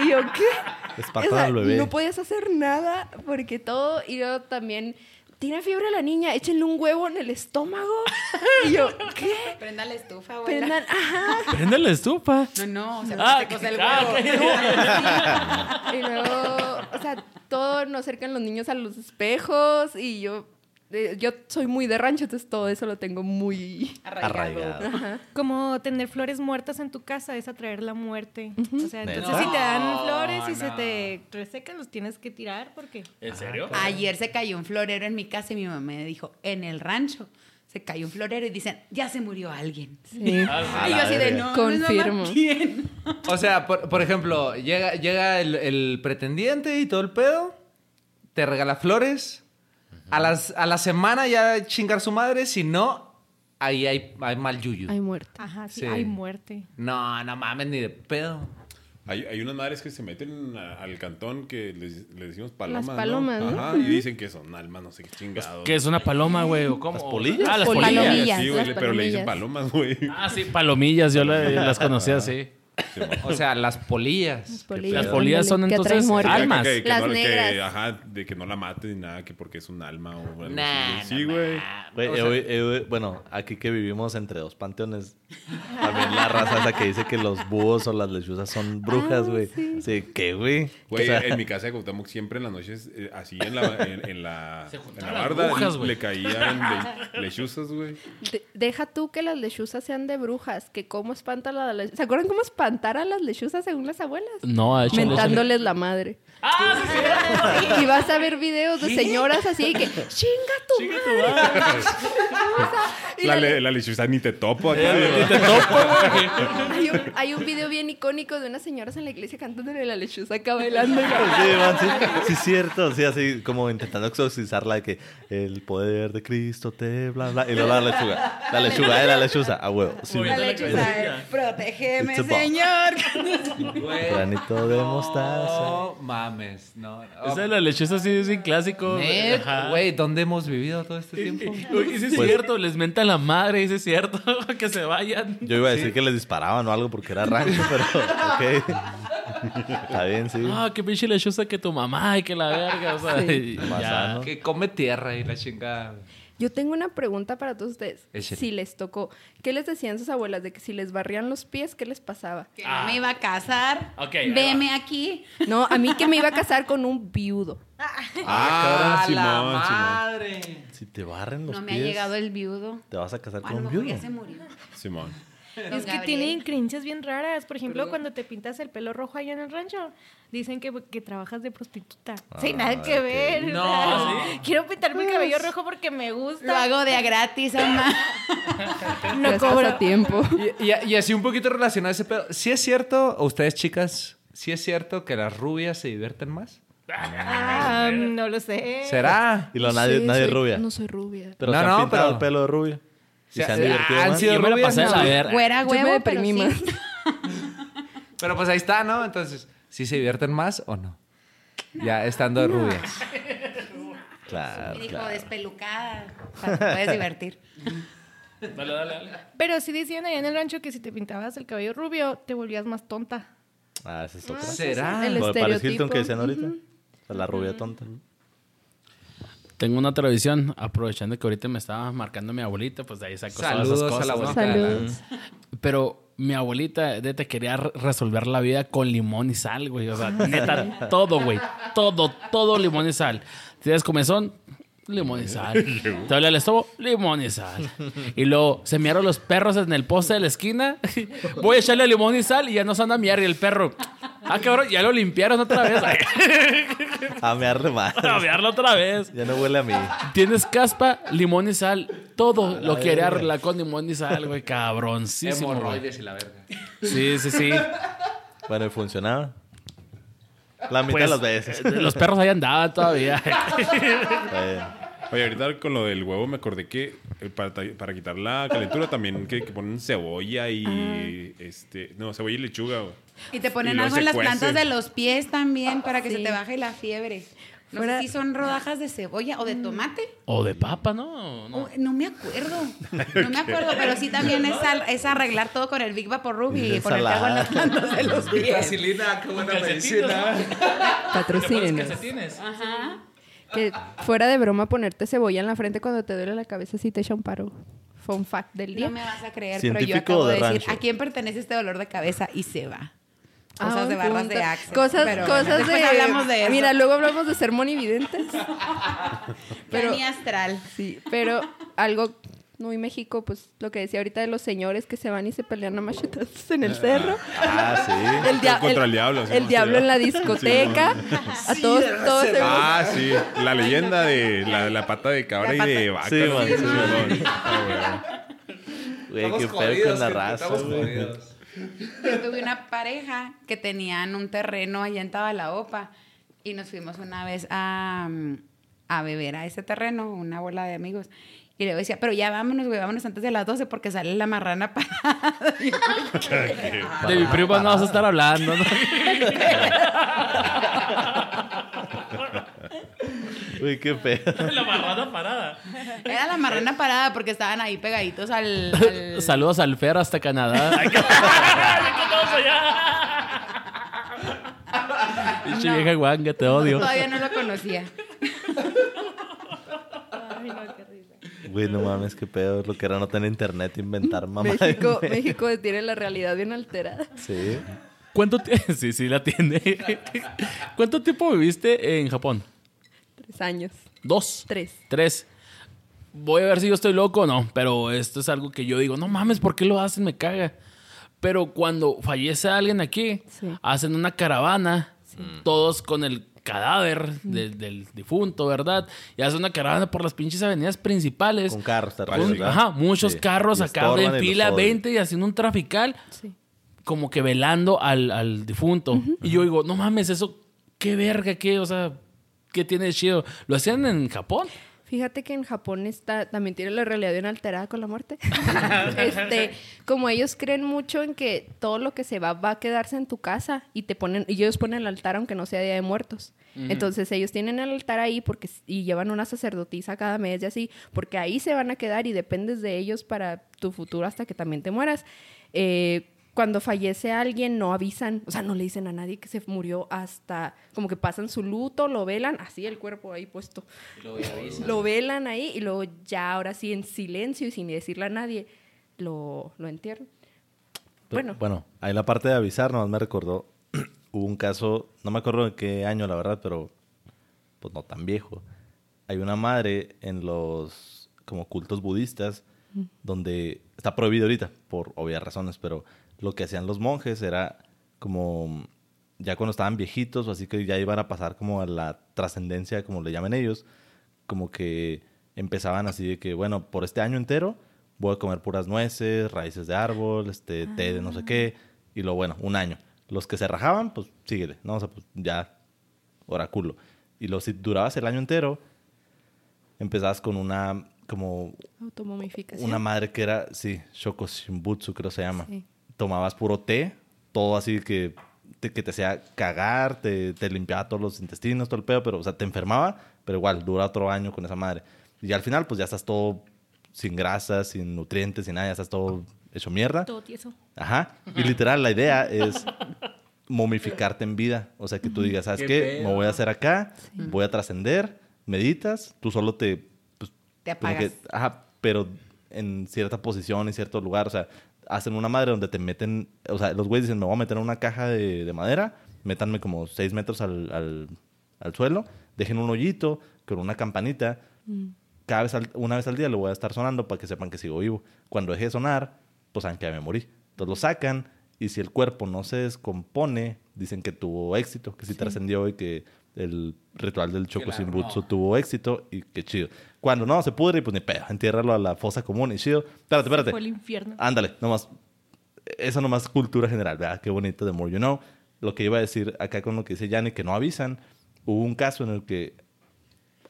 y yo, ¿qué? Espantan O sea, al bebé. No podías hacer nada porque todo. Y yo también. Tiene fiebre la niña, échenle un huevo en el estómago. Y yo, ¿qué? Prenda la estufa, abuela. Prendan, ajá. Prende la estufa. No, no, o sea, Ah, te cose el ah, huevo. Y luego, o sea, todo nos acercan los niños a los espejos. Y yo, eh, yo soy muy de rancho, entonces todo eso lo tengo muy. Arraigado. Ajá. Como tener flores muertas en tu casa es atraer la muerte. O sea, entonces si te dan flores y no. se te resecan, los tienes que tirar porque... ¿En serio? Ayer se cayó un florero en mi casa y mi mamá me dijo, en el rancho se cayó un florero y dicen, ya se murió alguien. Sí. y yo así de, no, Confirmo. ¿quién? O sea, por, por ejemplo, llega, llega el, el pretendiente y todo el pedo, te regala flores, a, las, a la semana ya chingar su madre, si no, ahí hay, hay mal yuyu. Hay muerte. Ajá, sí, Sí. hay muerte. No, no mames, ni de pedo. Hay, hay unas madres que se meten a- al cantón que les, les decimos palomas. ¿no? palomas, ¿no? Ajá, y dicen que son almas, no sé qué chingados. ¿Qué es una paloma, güey? ¿O cómo? ¿Las polillas? Ah, las Polillas. Palomillas, Sí, güey, las pero le dicen palomas, güey. Ah, sí, palomillas. Yo la- las conocía O sea, las polillas. Las polillas son que atraen entonces almas. Que, que Las no, que- negras. ajá, de que no la mates ni nada, que porque es un alma o algo así, Nah. Sí, no güey. Güey, O sea- bueno, aquí que vivimos entre dos panteones, también la raza esa que dice que los búhos o las lechuzas son brujas, güey. sí. ¿qué, güey? Güey, O sea, en mi casa de Cuauhtémoc siempre en las noches, eh, así en la, en, en la, en la barda, brujas, le caían le- lechuzas, güey. De- deja tú que las lechuzas sean de brujas, que cómo espanta la lechuza. ¿Se acuerdan cómo espantar a las lechuzas según las abuelas? No, a échale, Mentándoles la madre. Y vas a ver videos de señoras así que chinga tu madre. Y La, la- le- la lechuza ni te topo acá. Te topo, güey. hay, un, hay un video bien icónico de unas señoras en la iglesia cantándole la lechuza acá bailando. Sí, man, sí, sí, cierto, sí, así como intentando exorcizarla de que el poder de Cristo te bla bla y luego la lechuga, la lechuga era la lechuza, a huevo, La la lechuza, eh, protégeme, señor. Granito de mostaza. No mames, no. no. Esa de la lechuza sí es un clásico. Güey, ¿dónde hemos vivido todo este tiempo? Uy, sí es Pues- cierto, les mentan la madre, sí es cierto, que se vayan. Yo iba a decir que les disparaban o algo porque era rancho, pero ok. Está bien, sí. Ah, qué pinche lechuza que tu mamá y que la verga, o sea, y ya. Que come tierra y la chingada. Yo tengo una pregunta para todos ustedes. Échale. Si les tocó, ¿qué les decían sus abuelas de que si les barrían los pies, qué les pasaba? Que no me iba a casar. Ok, ahí Veme aquí. No, a mí que me iba a casar con un viudo. Ah, ¡A la Simón, Simón. madre! Si te barren los No me pies, ha llegado el viudo. te vas a casar con un viudo. ya se murió. Simón. Don Es que Gabriel. tienen creencias bien raras. Por ejemplo, cuando te pintas el pelo rojo allá en el rancho, dicen que, que trabajas de prostituta. Sin Ah, nada que ver. No, ¿sí? Quiero pintar mi cabello rojo porque me gusta. Lo hago de a gratis, mamá. no cobro. tiempo. Y, y- y así un poquito relacionado a ese pedo. ¿Sí es cierto, ustedes chicas, sí es cierto que las rubias se divierten más? Ah, no lo sé. ¿Será? Y lo nadie, nadie soy- rubia. No soy rubia. Pero No, no, pintado pero- el pelo de rubio. Y Se- han divertido han más. sido Yo me la rubias, pasé de la no. verga. Güera Yo me huevo, pero sí. más. Pero pues ahí está, ¿no? Entonces, ¿sí se divierten más o no? Ya estando de rubias. Claro, Me dijo, claro. despelucada. Para que puedes divertir. Dale, dale, dale. Pero sí decían allá en el rancho que si te pintabas el cabello rubio, te volvías más tonta. Ah, esa es otra. ¿Será? El estereotipo. Hilton que decían ahorita. O sea, la rubia tonta. Tengo una tradición, aprovechando que ahorita me estaba marcando mi abuelita, pues de ahí saco todas Saludos esas a cosas. la ¿no? Pero mi abuelita de te quería re- resolver la vida con limón y sal, güey. O sea, neta, todo, güey. Todo, todo limón y sal. ¿Tienes comezón? Limón y sal. ¿Te duele el estómago? Limón y sal. Y luego se miaron los perros en el poste de la esquina. Voy a echarle limón y sal y ya no se anda a miar. Y el perro, ah, cabrón, ya lo limpiaron otra vez. A mearle más. a miarlo otra vez. Ya no huele a mí. Tienes caspa, limón y sal. Todo lo quería arreglar con limón y sal, güey. Cabroncísimo. güey. Hemorroides y la verga. Sí, sí, sí. Bueno, ¿y funcionaba? La mitad Pues, de las veces. eh, los perros ahí andaban todavía. Oye, ahorita con lo del huevo me acordé que eh, para, para quitar la calentura también que, que ponen cebolla y este no cebolla y lechuga. güey. Y te ponen Y algo en las cuece. plantas de los pies también para que Sí. se te baje la fiebre. No Fuera- sé si son rodajas de cebolla o de tomate. o de papa, ¿no? No. Oh, no me acuerdo. No me acuerdo, pero sí también es, al- es arreglar todo con el Big Vapor Ruby y ponerte algo en las plantas de los pies. Vaselina, qué buena medicina. Patrocínenos. Ajá. Que fuera de broma ponerte cebolla en la frente cuando te duele la cabeza si te echa un paro. Fun fact del día. No me vas a creer, pero yo ¿Científico acabo de de decir, rancho? ¿a quién pertenece este dolor de cabeza? Y se va. Ah, Cosas de buen barras punto. de Axel. Cosas, Pero cosas después de. hablamos de eso. Mira, luego hablamos de ser monividentes. pero- astral. Sí, pero algo muy México, pues lo que decía ahorita de los señores que se van y se pelean a machetazos en el cerro. Ah, sí. El, dia- Contra el diablo, sí, el sí, diablo sí. en la discoteca. a todos, todos se- Ah, sí, la leyenda de la, la pata de cabra La y de vaca. Sí, man, sí, Simón. Ah, Güey, qué pedo con la raza, güey. Yo tuve una pareja que tenían un terreno allá en Tabalaopa y nos fuimos una vez a, mm, a beber a ese terreno, una bola de amigos. Y luego decía, pero ya vámonos, güey, vámonos antes de las 12 porque sale la marrana parada. Y yo, De mi primo no vas a estar hablando, ¿no? Uy, qué pedo. La marrana parada. Era la marrana parada porque estaban ahí pegaditos al... al- Saludos al Fer hasta Canadá. Pinche No. vieja guanga, te odio. Todavía no lo conocía. Ay, no, qué risa. Güey, no mames, qué pedo. Lo que era no tener internet, inventar mamá. México, México tiene la realidad bien alterada. Sí. ¿Cuánto Sí, sí, la tiene. ¿Cuánto tiempo viviste en Japón? Tres años. Dos. Tres. Tres. Voy a ver si yo estoy loco o no, pero esto es algo que yo digo, no mames, ¿por qué lo hacen? Me caga. Pero cuando fallece alguien aquí, Sí. hacen una caravana, todos con el cadáver del, del difunto, ¿verdad? Y hacen una caravana por las pinches avenidas principales. Con carros, Con- ajá, muchos Sí. carros acá en fila odian. 20 y haciendo un trafical, Sí. como que velando al, al difunto. Y yo digo, no mames, eso, qué verga, qué, o sea, qué tiene de chido. ¿Lo hacían en Japón? Fíjate que en Japón está, también tiene la realidad bien alterada con la muerte. este, como ellos creen mucho en que todo lo que se va va a quedarse en tu casa y te ponen, y ellos ponen el altar aunque no sea Día de Muertos. Entonces ellos tienen el altar ahí porque y llevan una sacerdotisa cada mes y así, porque ahí se van a quedar y dependes de ellos para tu futuro hasta que también te mueras. Eh, cuando fallece alguien no avisan, o sea, no le dicen a nadie que se murió hasta como que pasan su luto, lo velan, así el cuerpo ahí puesto. Lo velan ahí y luego ya ahora sí en silencio y sin decirle a nadie lo, lo entierran. Bueno. Bueno, ahí la parte de avisar nomás me recordó. Hubo un caso, no me acuerdo de qué año, la verdad, pero pues no tan viejo. Hay una madre en los como cultos budistas donde está prohibido ahorita por obvias razones, pero lo que hacían los monjes era como ya cuando estaban viejitos o así que ya iban a pasar como a la trascendencia, como le llaman ellos, como que empezaban así de que, bueno, por este año entero voy a comer puras nueces, raíces de árbol, este, té de no sé qué, y lo bueno, un año. Los que se rajaban, pues síguele, ¿no? O sea, pues ya, oráculo. Y lo, si durabas el año entero, empezabas con una, como, Automomificación. una madre que era, sí, Shoko Shimbutsu creo se llama. Sí. Tomabas puro té, todo así que te, que te hacía cagar, te, te limpiaba todos los intestinos, todo el pedo, pero, o sea, te enfermaba, pero igual, dura otro año con esa madre. Y al final, pues ya estás todo sin grasa, sin nutrientes, sin nada, ya estás todo hecho mierda. Todo tieso. Ajá. Y literal, la idea es momificarte en vida. O sea, que tú digas, ¿sabes Qué qué? Me voy a hacer acá, voy a trascender, meditas, tú solo te... pues, Te como apagas. que- ajá, pero en cierta posición, en cierto lugar. O sea, hacen una madre donde te meten... O sea, los güeyes dicen, me voy a meter en una caja de, de madera, métanme como seis metros al, al, al suelo, dejen un hoyito con una campanita. Cada vez, al- una vez al día lo voy a estar sonando para que sepan que sigo vivo. Cuando deje de sonar, pues saben que ya me morí. Entonces lo sacan y si el cuerpo no se descompone, dicen que tuvo éxito, que sí, trascendió y que el ritual del Choco armó. tuvo éxito y que chido. Cuando no se pudre, pues ni pedo, entiérralo a la fosa común y chido. Espérate, espérate. Fue el infierno. Ándale, nomás. Eso nomás cultura general, ¿verdad? Qué bonito, the more you know. Lo que iba a decir acá con lo que dice Yanni, que no avisan. Hubo un caso en el que,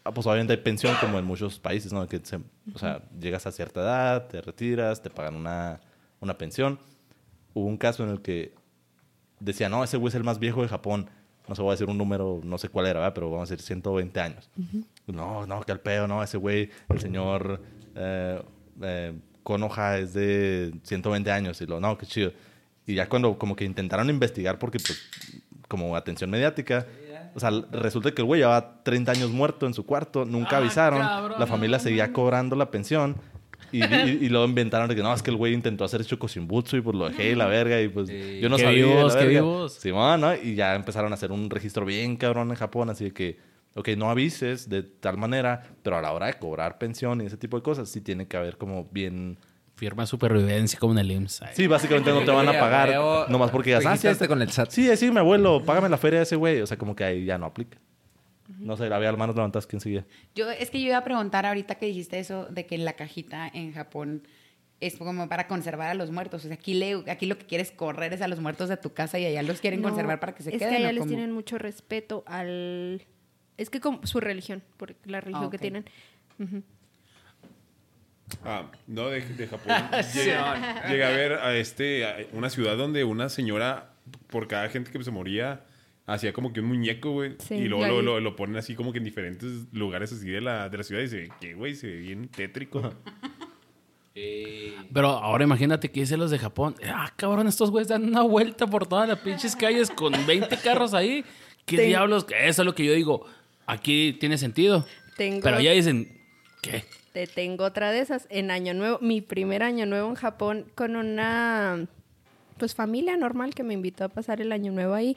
ah, pues obviamente hay pensión como en muchos países, ¿no? Que se- o sea, llegas a cierta edad, te retiras, te pagan una, una pensión. Hubo un caso en el que decía, no, ese güey es el más viejo de Japón. No se voy a decir un número, no sé cuál era, ¿verdad? pero vamos a decir 120 años. No, no, que al pedo, no, ese güey, el señor eh, eh, Konoha es de 120 años. Y lo, no, qué chido. Y ya cuando como que intentaron investigar porque, pues, como atención mediática, o sea, resulta que el güey llevaba 30 años muerto en su cuarto, nunca Ah, avisaron, cabrón, la familia seguía cobrando la pensión. Y, y, y luego inventaron de que no, es que el güey intentó hacer Chocosimbutsu y pues lo dejé y la verga y pues Sí. yo no Qué sabía. la vivos, qué verga. vivos. ¿no? Y ya empezaron a hacer un registro bien cabrón en Japón, así de que, ok, no avises de tal manera, pero a la hora de cobrar pensión y ese tipo de cosas, sí tiene que haber como bien... Firma supervivencia como en el IMSS. Ay, Sí, básicamente no te van a pagar, huevo. nomás porque digas, ah, sí, Registraste con el SAT. Sí, sí, mi abuelo, págame la feria de ese güey. O sea, como que ahí ya no aplica. No sé, había manos levantadas, ¿quién seguía? Yo, es que yo iba a preguntar ahorita que dijiste eso de que la cajita en Japón es como para conservar a los muertos. O sea, aquí, le, aquí lo que quieres correr es a los muertos de tu casa y allá los quieren No, conservar para que se es queden. que allá ¿o les cómo? tienen mucho respeto al... Es que como su religión, por la religión Ah, que tienen. Ah, no, de, de Japón. llegué, llegué a ver a este, a una ciudad donde una señora, por cada gente que se moría, hacía como que un muñeco, güey. Sí, y luego lo, lo, lo ponen así como que en diferentes lugares así de la, de la ciudad y se ve que, güey, se ve bien tétrico. Pero ahora imagínate que dicen los de Japón. Ah, cabrón, estos güeyes dan una vuelta por todas las pinches calles con 20 carros ahí. ¿Qué diablos? Eso es lo que yo digo. Aquí tiene sentido. Tengo, Pero allá dicen, ¿qué? te tengo otra de esas. En Año Nuevo, mi primer Año Nuevo en Japón con una pues familia normal que me invitó a pasar el Año Nuevo ahí.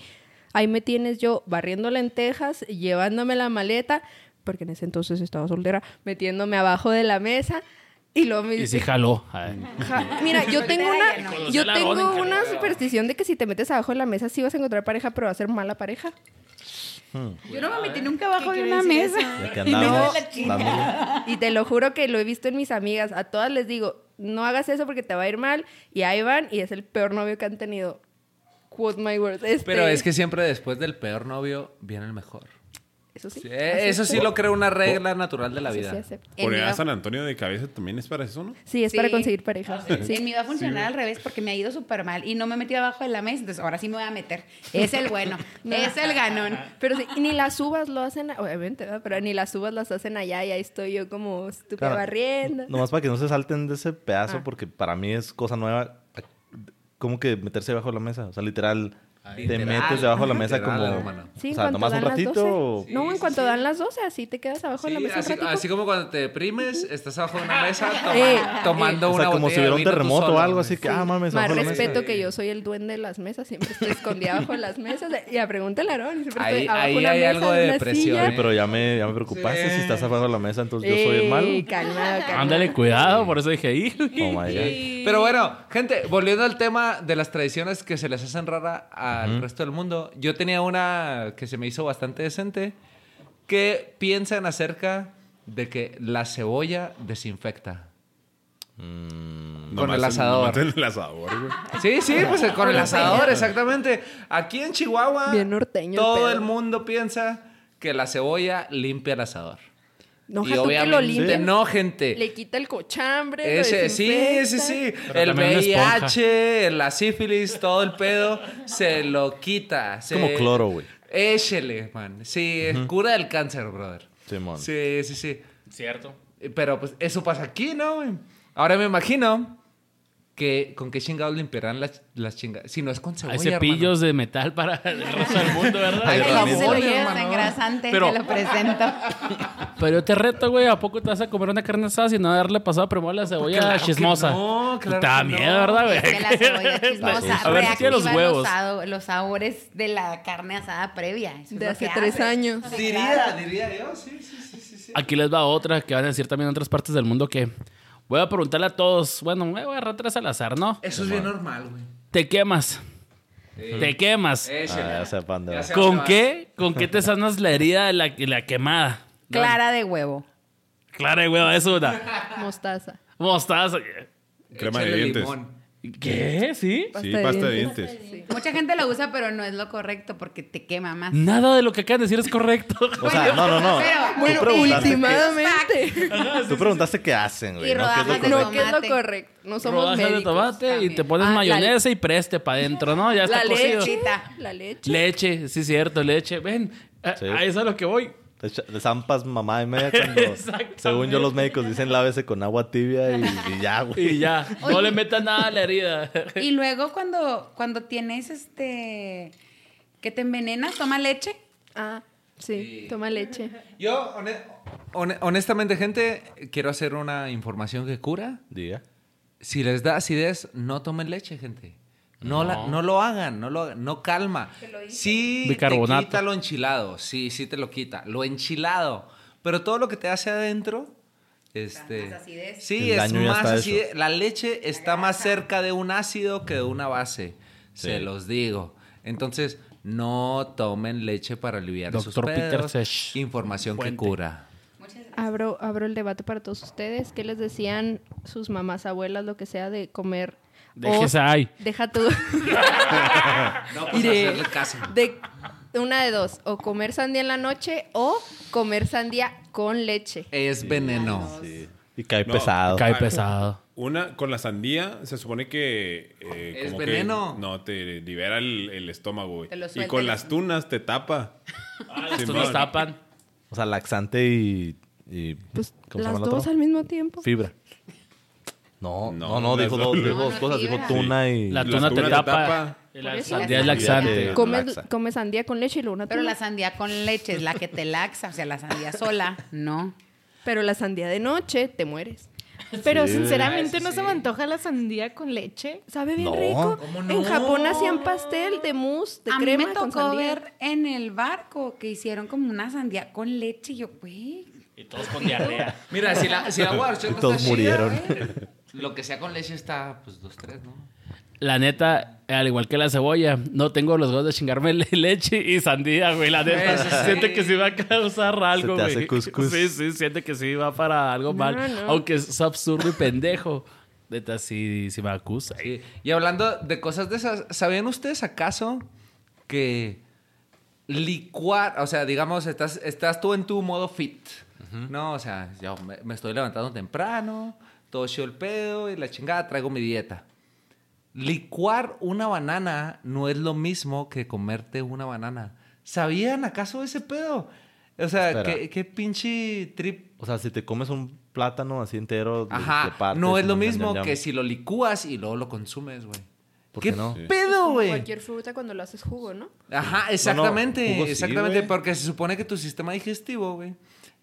Ahí me tienes yo barriendo lentejas, llevándome la maleta, porque en ese entonces estaba soltera, metiéndome abajo de la mesa y luego me Y sí jaló. Ja- Mira, yo tengo ya una, yo tengo una superstición de que si te metes abajo de la mesa sí vas a encontrar pareja, pero va a ser mala pareja. Yo no me metí nunca abajo ¿Qué de una mesa. Y me andamos da la chingada. dándole. Y te lo juro que lo he visto en mis amigas. A todas les digo, no hagas eso porque te va a ir mal. Y ahí van y es el peor novio que han tenido. Quote my words. Este, Pero es que siempre después del peor novio viene el mejor. Eso sí. Sí, eh, eso sí lo creo una regla natural de la sí vida. acepto. En Por allá San Antonio de cabeza también es para eso, ¿no? Sí, es Sí. para conseguir pareja. Sí. En mí va a funcionar al revés porque me ha ido súper mal y no me metí abajo de la mesa, entonces ahora sí me voy a meter. Es el bueno, es el ganón. Pero sí, y ni las uvas lo hacen, obviamente, ¿verdad? pero ni las uvas las hacen allá y ahí estoy yo como estúpida Claro. barriendo. Nomás para que no se salten de ese pedazo, Ah. porque para mí es cosa nueva. Como que meterse debajo de la mesa. O sea, literal, te Literal. metes debajo de la mesa Literal, como. hermano. Sí, o en sea, cuanto nomás un dan las ratito. 12. o- No, en Sí, cuanto sí. dan las 12, así te quedas abajo de la Sí, mesa así, un ratito. así como cuando te deprimes, estás abajo de una mesa toma- Eh, tomando O una sea, como botella si hubiera un vino tú terremoto o algo güey. así que, ah, mames, Más abajo de la mesa. respeto que yo soy el duende de las mesas, siempre estoy escondida abajo de las mesas. Y a pregúntale a Aaron, siempre Ahí- estoy abajo ahí de una hay mesa, algo de una depresión, silla. Pero ya me, ya me preocupaste. Sí. Si estás abajo de la mesa, entonces yo soy el malo. Ey, calmado, calmado. Ándale, cuidado, por eso dije ahí. Oh my God. Pero bueno, gente, volviendo al tema de las tradiciones que se les hacen rara al resto del mundo, yo tenía una que se me hizo bastante decente. ¿Qué piensan acerca de que la cebolla desinfecta? Mm, Con el asador. el. Sí, sí, pues con el asador, exactamente. Aquí en Chihuahua, Bien norteño el todo el mundo piensa que la cebolla limpia el asador. No, y tú que obviamente lo no, gente. Le quita el cochambre, lo Ese, sí, desinfecta. sí, sí. Pero el. VIH, la sífilis, todo el pedo, se lo quita. Es como cloro, güey. Échele, man. Sí, cura del cáncer, brother. Simón. Sí, sí, sí. Cierto. Pero pues eso pasa aquí, ¿no? güey? Ahora me imagino que con qué chingados limpiarán las, las chingadas. Si no es con cebolla, Hay cepillos de metal para el resto del mundo, ¿verdad? Ay, Ay, Ramón. si se lo Jabón, llevas hermano. engrasante, Pero- te lo presento. Pero yo te reto, güey, ¿a poco te vas a comer una carne asada sin no darle pasado primero a la cebolla claro chismosa? no, claro te da que no. miedo, ¿verdad, güey? Es que la cebolla chismosa A ver tiene los reactiva huevos. los, sado- los sabores de la carne asada previa. Eso es De hace tres hace. años. Diría, diría yo, sí, sí, sí, sí. sí. Aquí les va otra que van a decir también en otras partes del mundo que voy a preguntarle a todos. Bueno, me voy a agarrar tres al azar, ¿no? Eso es bien normal, güey. Te quemas. Te quemas. Ah, ya sepan de Ya verdad. sé. ¿Con qué? ¿Con qué te sanas la herida de la, la quemada? Clara de huevo. Clara, güey, es una. Mostaza. Mostaza. Crema de Échale dientes. limón. ¿Qué? ¿Sí? Sí, pasta de dientes. Mucha gente lo usa, pero no es lo correcto porque te quema más. Nada de lo que acaban de decir es correcto. O sea, no, no, no. Pero, Tú últimamente. tú preguntaste qué hacen, güey. Y ¿no? ¿Qué es lo rodajas de correcto? No, ¿qué es lo correcto? No somos Rodajas médicos. de tomate y te pones Ah, mayonesa y preste para adentro, ¿no? Ya está La cocido. leche. Cosita. La leche. Leche, sí, cierto, leche. Ven, a, Sí. a eso es a lo que voy. Te zampas mamá y media cuando, según yo, los médicos dicen lávese con agua tibia y, y ya, güey. Y ya, no le metas nada a la herida. Y luego cuando, cuando tienes este que te envenenas, toma leche. Ah, sí, toma leche. Yo, hone- hone- honestamente, gente, quiero hacer una información que cura. Diga. Si les da acidez, no tomen leche, gente. No, La, no lo hagan, no lo hagan, no calma. Sí, Bicarbonato. te quita lo enchilado, sí, sí te lo quita, lo enchilado. Pero todo lo que te hace adentro, este, más acidez. sí, El es más acidez. La leche está más cerca de un ácido que de una base, se los digo. Entonces, no tomen leche para aliviar sus Doctor Peter pedos. Sesh. Información que cura. Abro, abro el debate para todos ustedes. ¿Qué les decían sus mamás, abuelas, lo que sea, de comer? Déjese ahí. Deja tú. No, pues Iré. hacerle caso. De una de dos. O comer sandía en la noche o comer sandía con leche. Es veneno. Sí. Y cae No, pesado. Cae Ah, pesado. Una, con la sandía, se supone que... eh, Es como que- veneno. no, te libera el, el estómago, güey. Te lo Y con las tunas te tapa. Estos Simón. nos tapan. O sea, laxante y. y Pues ¿Cómo se las dos otro? al mismo tiempo. Fibra. No, No, no, dijo dos. dijo dos cosas, dijo tuna y. La tuna te tapa. La sandía es laxante. comes sandía con leche y luego una Pero tuna. la sandía con leche es la que te laxa, o sea, la sandía sola, no. Pero la sandía de noche te mueres. Pero Sí. sinceramente Ah, no sí, se me antoja la sandía con leche. Sabe bien No. rico. ¿Cómo no? En Japón hacían pastel de mousse, de a crema mí me con tocó sandía. ver en el barco que hicieron como una sandía con leche y yo, güey. Y todos con diarrea. Mira, si la, si la Y todos murieron. Lo que sea con leche está, pues, dos, tres, ¿no? La neta, al igual que la cebolla, no tengo los huevos de chingarme le- leche y sandía, güey. La neta, sí. siente que sí va a causar algo, te hace güey. cuscús. Sí, sí, siente que sí va para algo No, mal. no. Aunque es absurdo y pendejo. Neta, sí, sí me acusa. Sí. Y hablando de cosas de esas, ¿sabían ustedes acaso que licuar, o sea, digamos, estás, estás tú en tu modo fit, ¿no? O sea, yo me, me estoy levantando temprano, todo chido el pedo y la chingada, traigo mi dieta. Licuar una banana no es lo mismo que comerte una banana. ¿Sabían acaso ese pedo? O sea. ¿qué, qué pinche trip O sea, si te comes un plátano así entero. partes no es lo yam, mismo yam, yam. que si lo licúas y luego lo consumes, güey. ¿Por ¿Qué qué no? pedo, güey? Cualquier fruta cuando lo haces jugo, ¿no? Ajá, exactamente, jugo sí, exactamente, porque se supone que tu sistema digestivo, güey,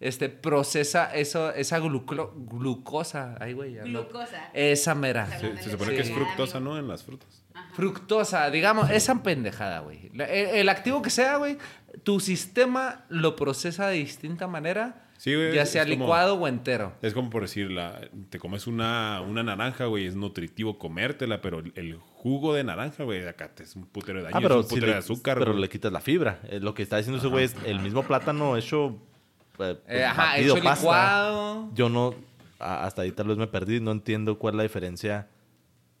este, procesa eso, esa gluclo- glucosa, ay, güey. Glucosa. Esa mera. Se, se supone que es fructosa, ¿no? En las frutas. Fructosa, digamos, esa pendejada, güey. El, el activo que sea, güey, tu sistema lo procesa de distinta manera, Sí, güey, ya sea como- licuado o entero. Es como por decir, la, te comes una, una naranja, güey, es nutritivo comértela, pero el, el jugo de naranja, güey, acá te es un putero de daño, Ah, pero, es un si putero le, de azúcar, pero güey. le quitas la fibra. Eh, lo que está diciendo ese güey es el mismo plátano hecho. Eh, pues, Eh, ajá, batido, hecho pasta. licuado. Yo no. hasta ahí tal vez me perdí. No entiendo cuál es la diferencia.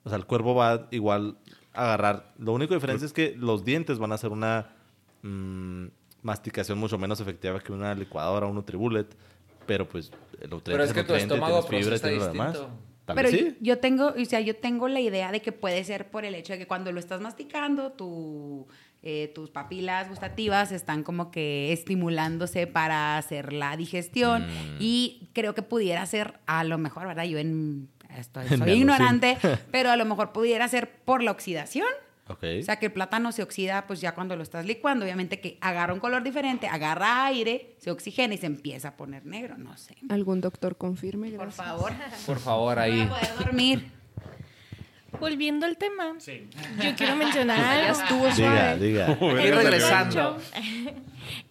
O sea, el cuervo va igual a agarrar. Lo único diferencia es que los dientes van a hacer una mm, masticación mucho menos efectiva que una licuadora, un Nutribullet. Pero pues el Pero es que el tu estómago fibra, distinto. Pero sí. yo tengo, o sea, yo tengo la idea de que puede ser por el hecho de que cuando lo estás masticando, tu, eh, tus papilas gustativas están como que estimulándose para hacer la digestión Mm. y creo que pudiera ser a lo mejor, ¿verdad? Yo en, estoy, soy ignorante, pero a lo mejor pudiera ser por la oxidación. Ok. O sea, que el plátano se oxida, pues ya cuando lo estás licuando, obviamente que agarra un color diferente, agarra aire, se oxigena y se empieza a poner negro, no sé. Algún doctor confirme, Por favor. Por favor, No ahí. voy a poder dormir. Volviendo al tema, yo quiero mencionar Ya algo. estuvo diga, suave. diga. Y En el regresando. rancho-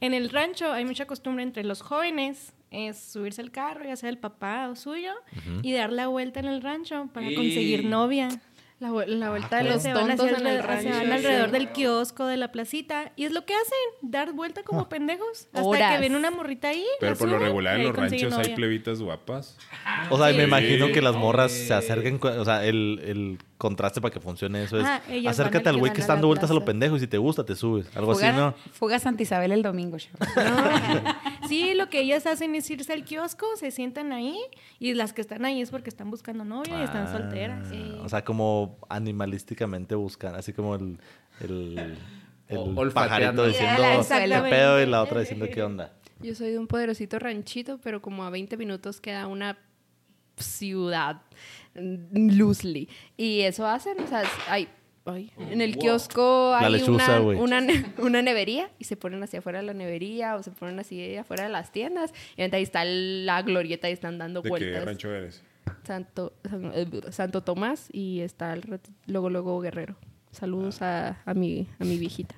En el rancho hay mucha costumbre entre los jóvenes es subirse al carro, ya sea el papá o suyo, y dar la vuelta en el rancho para Y- conseguir novia. La, la vuelta de Se los van tontos hacia en el alre- rancho. se van sí. alrededor del kiosco, de la placita. Y es lo que hacen, dar vuelta como pendejos. Hasta Horas. que ven una morrita ahí. Pero por lo regular y en los ranchos hay plebitas guapas. O sea, y me imagino que las morras se acerquen, o sea, el, el contraste para que funcione eso es, Ajá, acércate al güey que está dando vueltas a lo pendejo y si te gusta te subes, algo así, ¿no? fuga Santa Isabel el domingo, chavo. Sí, lo que ellas hacen es irse al kiosco, se sientan ahí y las que están ahí es porque están buscando novia y están Ah, solteras. O sea, como animalísticamente buscan, así como el, el, el O- pajarito diciendo Mira, qué pedo y la otra diciendo qué onda. Yo soy de un poderosito ranchito, pero como a 20 minutos queda una ciudad, mm, loosely. Y eso hacen, o sea, hay, ay, en el kiosco La hay lechuza, una, una, ne- una nevería y se ponen hacia afuera de la nevería o se ponen así afuera de las tiendas. Y entonces ahí está la glorieta y están dando ¿De qué vueltas. rancho eres? Santo, San- eh, Santo Tomás y está el luego, luego Guerrero. Saludos a, a, mi, a mi viejita.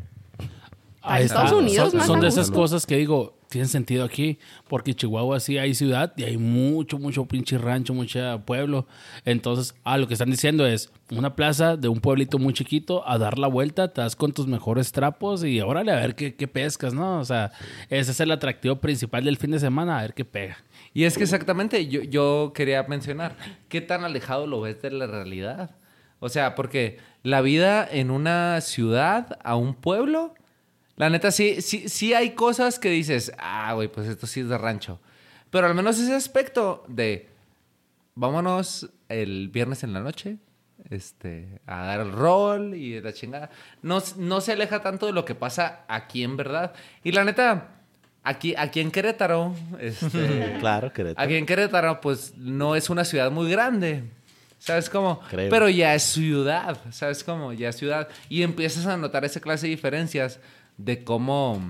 Ahí. Estados Unidos, son, más son de esas cosas que digo, tienen sentido aquí, porque Chihuahua sí hay ciudad y hay mucho, mucho pinche rancho, mucho pueblo. Entonces, ah, lo que están diciendo es una plaza de un pueblito muy chiquito, a dar la vuelta, te das con tus mejores trapos y órale a ver qué, qué pescas, ¿no? O sea, ese es el atractivo principal del fin de semana, a ver qué pega. Y es que exactamente, yo, yo quería mencionar, ¿qué tan alejado lo ves de la realidad? O sea, porque la vida en una ciudad, a un pueblo, la neta sí, sí, sí hay cosas que dices, ah, güey, pues esto sí es de rancho. Pero al menos ese aspecto de vámonos el viernes en la noche este, a dar el rol y la chingada. No, no se aleja tanto de lo que pasa aquí en verdad. Y la neta, aquí, aquí en Querétaro, este, Claro, Querétaro. aquí en Querétaro, pues no es una ciudad muy grande. ¿Sabes cómo? Creo. Pero ya es ciudad, ¿sabes cómo? Ya es ciudad. Y empiezas a notar esa clase de diferencias de cómo,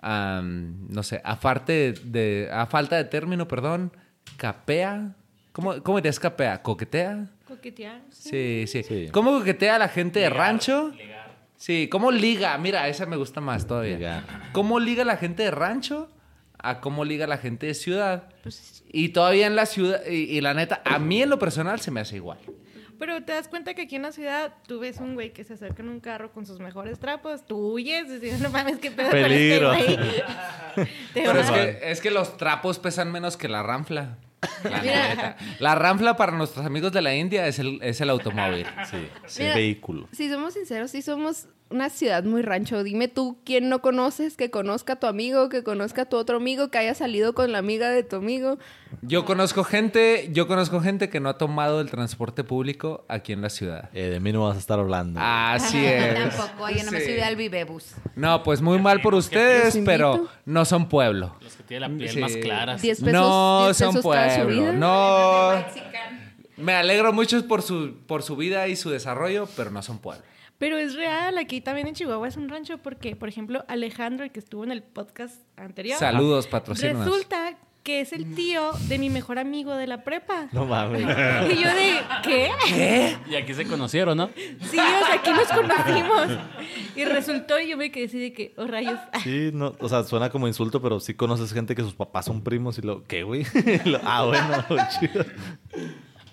am, no sé, a, parte de, a falta de término, perdón, capea. ¿Cómo, cómo dirías capea? ¿Coquetea? Coquetear. Sí, sí. Sí. ¿Cómo coquetea a la gente de rancho? Sí, ¿cómo liga? Mira, esa me gusta más todavía. Ligar. ¿Cómo liga la gente de rancho a cómo liga la gente de ciudad? Pues, Y todavía en la ciudad, y, y la neta, a mí en lo personal se me hace igual. Pero te das cuenta que aquí en la ciudad tú ves un güey que se acerca en un carro con sus mejores trapos, tú huyes, dices, no mames, qué pedo con este Peligro. güey". Pero es que, es que los trapos pesan menos que la ranfla. La, ranfla para nuestros amigos de la India es el, es el automóvil. Sí, sí, Mira, vehículo. Si somos sinceros, sí somos una ciudad muy rancho. Dime tú quién no conoces, que conozca a tu amigo, que conozca a tu otro amigo, que haya salido con la amiga de tu amigo. Yo conozco gente, yo conozco gente que no ha tomado el transporte público aquí en la ciudad. Eh, de mí no vas a estar hablando. Así es. Tampoco, yo no me Sí. subí al Vivebus. No, pues muy mal por ustedes, pero no son pueblo. Los que tienen la piel Sí. más clara. 10 pesos, no 10 son pesos pueblo. No. Me alegro mucho por su, por su vida y su desarrollo, pero no son pueblo. Pero es real, aquí también en Chihuahua es un rancho porque, por ejemplo, Alejandro, el que estuvo en el podcast anterior, Saludos, patrocínanos. resulta que es el tío de mi mejor amigo de la prepa. No mames. Y yo de, ¿qué? Y aquí se conocieron, ¿no? Sí, o sea, aquí nos conocimos. Y resultó y yo me quedé así de que, oh rayos. Sí, no, o sea, suena como insulto, pero sí conoces gente que sus papás son primos y lo, ¿qué, güey? Ah, bueno, chido.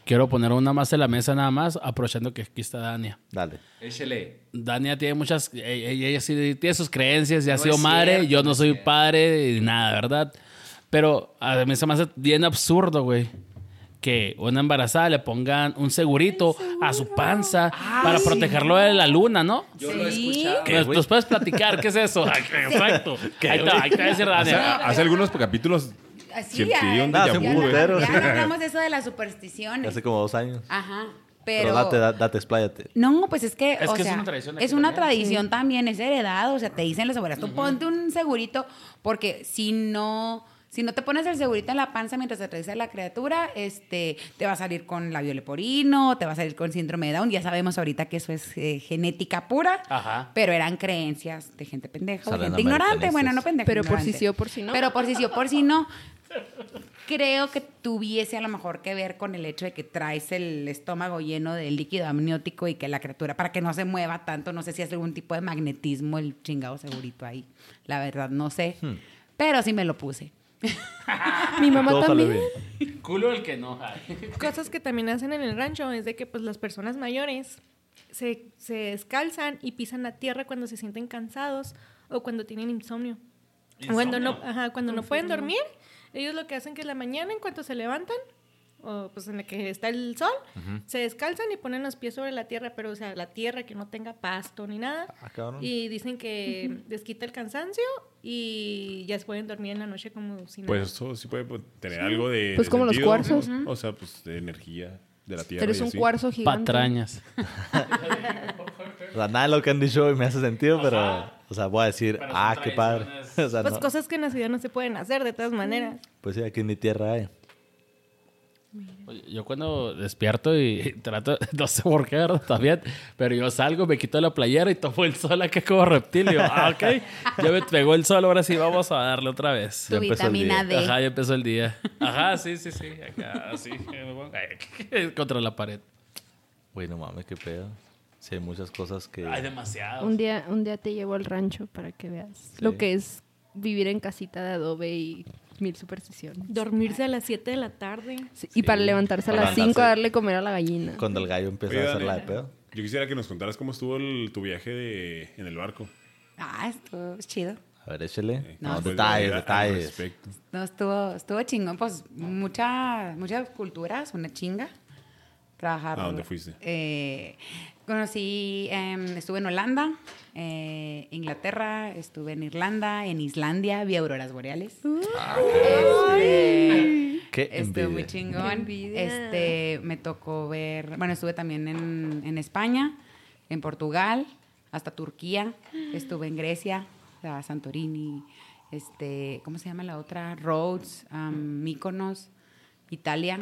Quiero poner una más en la mesa nada más, aprovechando que aquí está Dania. Dale. Échale. Dania tiene muchas, ella, ella- ella sí tiene sus creencias, ya ha sido madre, cierto, yo no soy cierto. padre y nada, ¿verdad? Pero a mí se me hace bien absurdo, güey. Que una embarazada le pongan un segurito a su panza para protegerlo de la luna, ¿no? Yo lo he Sí. escuchado. ¿Nos, nos puedes platicar qué es eso? Exacto. Ahí está, ahí decir O sea, Dania. hace algunos capítulos Así ya. sí, un. Ya no hablamos de eso de las supersticiones. Hace como dos años. Ajá. Pero, Pero, date, da- date, expláyate. No, pues es que, Es o que es una tradición es una también. tradición también, es heredado, o sea, te dicen los abuelos, tú ponte un segurito, porque si no, si no te pones el segurito en la panza mientras te atraviesa la criatura, este, te va a salir con labio leporino, te va a salir con síndrome de Down, ya sabemos ahorita que eso es eh, genética pura, Ajá. pero eran creencias de gente pendeja, o gente ignorante, bueno, no pendeja, Pero por si sí o por si no. Pero por si sí o por si no. Creo que tuviese a lo mejor que ver con el hecho de que traes el estómago lleno de líquido amniótico y que la criatura, para que no se mueva tanto, no sé si es algún tipo de magnetismo el chingado segurito ahí. La verdad, no sé. Pero sí me lo puse. Mi mamá Todo también. Culo el que no. Cosas que también hacen en el rancho es de que pues las personas mayores se, se descalzan y pisan la tierra cuando se sienten cansados o cuando tienen insomnio. O Cuando no, ajá, cuando no pueden dormir, ellos lo que hacen que en la mañana, en cuanto se levantan, o pues en la que está el sol, se descalzan y ponen los pies sobre la tierra, pero o sea, la tierra que no tenga pasto ni nada. Ah. Y dicen que les quita el cansancio y ya se pueden dormir en la noche como si nada. Pues eso sí puede pues, tener algo de. Pues de como los cuarzos. ¿no? O sea, pues de energía de la tierra. Eres y un así. cuarzo gigante. Patrañas. O sea, nada de lo que han dicho hoy me hace sentido, pero, o sea, voy a decir, Pero ah, qué padre. tradiciones. O sea, Pues no. cosas que en la ciudad no se pueden hacer de todas maneras. Pues sí, aquí en mi tierra hay. Oye, Yo cuando despierto y trato, no sé por qué, ¿verdad? También, pero yo salgo, me quito la playera y tomo el sol acá como reptil. Y yo, ah, ok, ya me pegó el sol, ahora sí vamos a darle otra vez. Tu Ya vitamina. D. Ajá, ya empezó el día. Ajá, sí, sí, sí. Acá, así. Contra la pared. Güey, no mames, qué pedo. Sí, hay muchas cosas que... Hay demasiado. Un día, un día te llevo al rancho para que veas lo que es vivir en casita de adobe y mil supersticiones. Dormirse a las 7 de la tarde. Sí, Y para levantarse a Para las 5 levantarse. a darle comer a la gallina. Cuando el gallo empieza Oye, a hacer Dani, la de pedo. Yo quisiera que nos contaras cómo estuvo el- tu viaje de, en el barco. Ah, estuvo chido. A ver, échele. Eh, No, ¿qué puedes detalles, detalles. No, estuvo, estuvo chingón, pues mucha, muchas culturas, una chinga. Trabajar. ¿A dónde fuiste? Eh, conocí, em, estuve en Holanda, eh, Inglaterra, estuve en Irlanda, en Islandia, vi auroras boreales. Ah, Este, Qué estuvo muy chingón. Qué. Este, me tocó ver, bueno, estuve también en, en España, en Portugal, hasta Turquía, estuve en Grecia, o sea, Santorini, este, ¿cómo se llama la otra? Rhodes, um, Mykonos, Italia.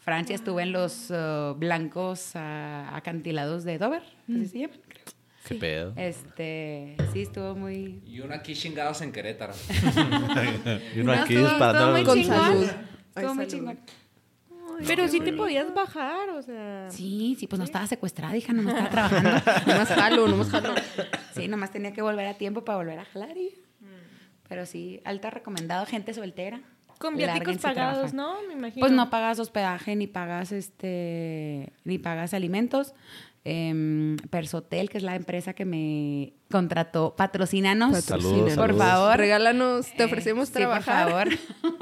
Francia estuve en los uh, blancos ah, acantilados de Dover, así se llaman, creo. Qué pedo. Este, sí, estuvo muy... Y uno aquí chingados en Querétaro. Y uno No, aquí disparando estuvo muy Con chingón. salud. Estuvo muy chingón. Pero sí te podías bajar, o sea. Sí, sí, pues no estaba secuestrada, hija, no me estaba trabajando. Nomás jalo, nomás jalo. Sí, nomás tenía que volver a tiempo para volver a jalar. y- Pero sí, alta recomendado, gente soltera. Con viáticos pagados. ¿no? Me imagino. Pues no pagas hospedaje, ni pagas este, ni pagas alimentos. Em, Persotel, que es la empresa que me contrató, patrocínanos. Saludos, por saludos. favor. Regálanos, te Eh, ofrecemos sí, trabajar. por favor.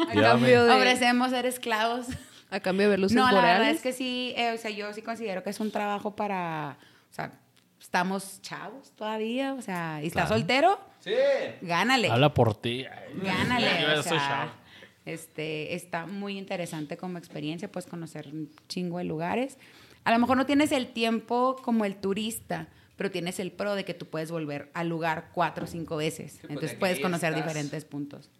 A cambio de, Ofrecemos ser esclavos. a cambio de ver luces No, la verdad es que sí, eh, o sea, yo sí considero que es un trabajo para, o sea, estamos chavos todavía, o sea, y estás soltero, Sí. gánale. Habla por ti. Gánale. Yo ya o soy sea, chavo. Este, está muy interesante como experiencia, puedes conocer un chingo de lugares. A lo mejor no tienes el tiempo como el turista, pero tienes el pro de que tú puedes volver al lugar cuatro o cinco veces. pues, Entonces de puedes conocer estás. diferentes puntos.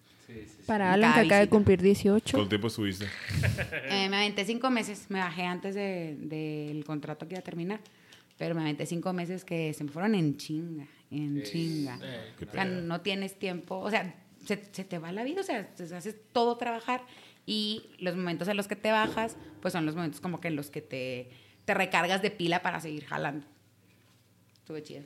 Para Alan, que acaba de cumplir 18. ¿Cuánto tiempo estuviste? Eh, me aventé cinco meses, me bajé antes de- del contrato que iba a terminar, pero me aventé cinco meses que se me fueron en chinga, en chinga. Qué o sea, no tienes tiempo, o sea, se, se te va la vida, o sea, te haces todo trabajar y los momentos en los que te bajas, pues son los momentos como que en los que te, te recargas de pila para seguir jalando. Estuvo chido.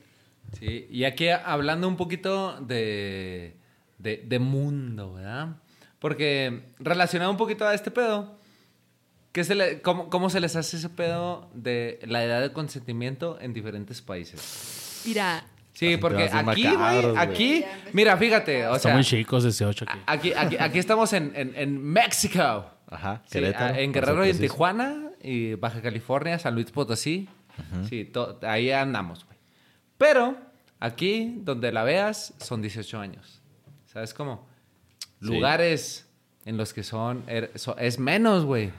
Sí, y aquí hablando un poquito de, de, de mundo, ¿verdad? Porque relacionado un poquito a este pedo, ¿qué se le, cómo, ¿cómo se les hace ese pedo de la edad de consentimiento en diferentes países? Mira, Sí, porque aquí, macabros, güey. aquí, mira, fíjate, o sea, muy chicos 18 aquí. aquí, aquí, aquí estamos en, en, en México. Ajá, Sí, Querétaro. en Guerrero y en. Tijuana, y Baja California, San Luis Potosí. Sí, ahí andamos, güey. Pero aquí, donde la veas, son 18 años. ¿Sabes cómo? Sí. Lugares en los que son, er- so- es menos, güey.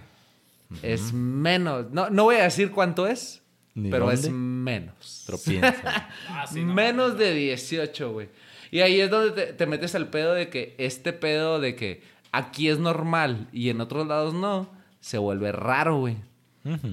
Es menos. No, no voy a decir cuánto es, ¿Ni pero es menos. Pero piensa. Menos de 18, güey. Y ahí es donde te, te metes al pedo de que este pedo de que aquí es normal y en otros lados no, se vuelve raro, güey.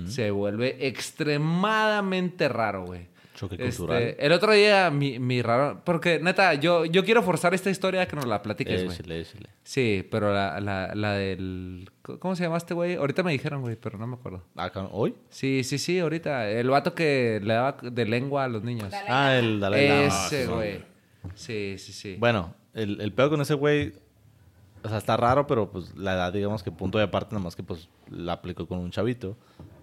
Se vuelve extremadamente raro, güey. Choque Este, el otro día, mi, mi raro. Porque, neta, yo, yo quiero forzar esta historia a que nos la platiques, güey. Échale, échale. Sí, pero la, la, la del. ¿Cómo se llama este güey? Ahorita me dijeron, güey, pero no me acuerdo. Ah, ¿Hoy? Sí, sí, sí, ahorita. El vato que le daba de lengua a los niños. Ah, el Dalai Lama. Ese, sí. güey. Sí, sí, sí. Bueno, el, el pedo con ese güey, o sea, está raro, pero pues la edad, digamos que punto de aparte, nada más que pues la aplicó con un chavito.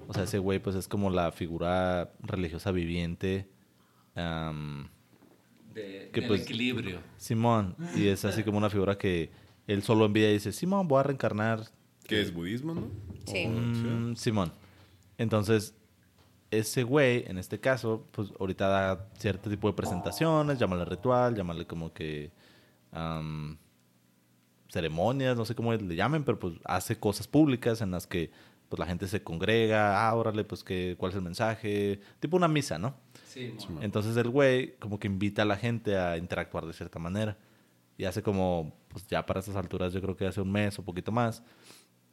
O sea, ese güey pues es como la figura religiosa viviente. de, que del pues- equilibrio. Simón, y es así como una figura que él solo envía y dice, Simón, voy a reencarnar. ¿Qué es budismo, no? Sí. Mm, Simón. Entonces, ese güey, en este caso, pues ahorita da cierto tipo de presentaciones, llámale ritual, llámale como que ceremonias, no sé cómo le llamen, pero pues hace cosas públicas en las que pues la gente se congrega, ah, órale, pues que, cuál es el mensaje, tipo una misa, ¿no? Sí, mo- Entonces el güey como que invita a la gente a interactuar de cierta manera. Y hace como, pues ya para estas alturas, yo creo que hace un mes o poquito más,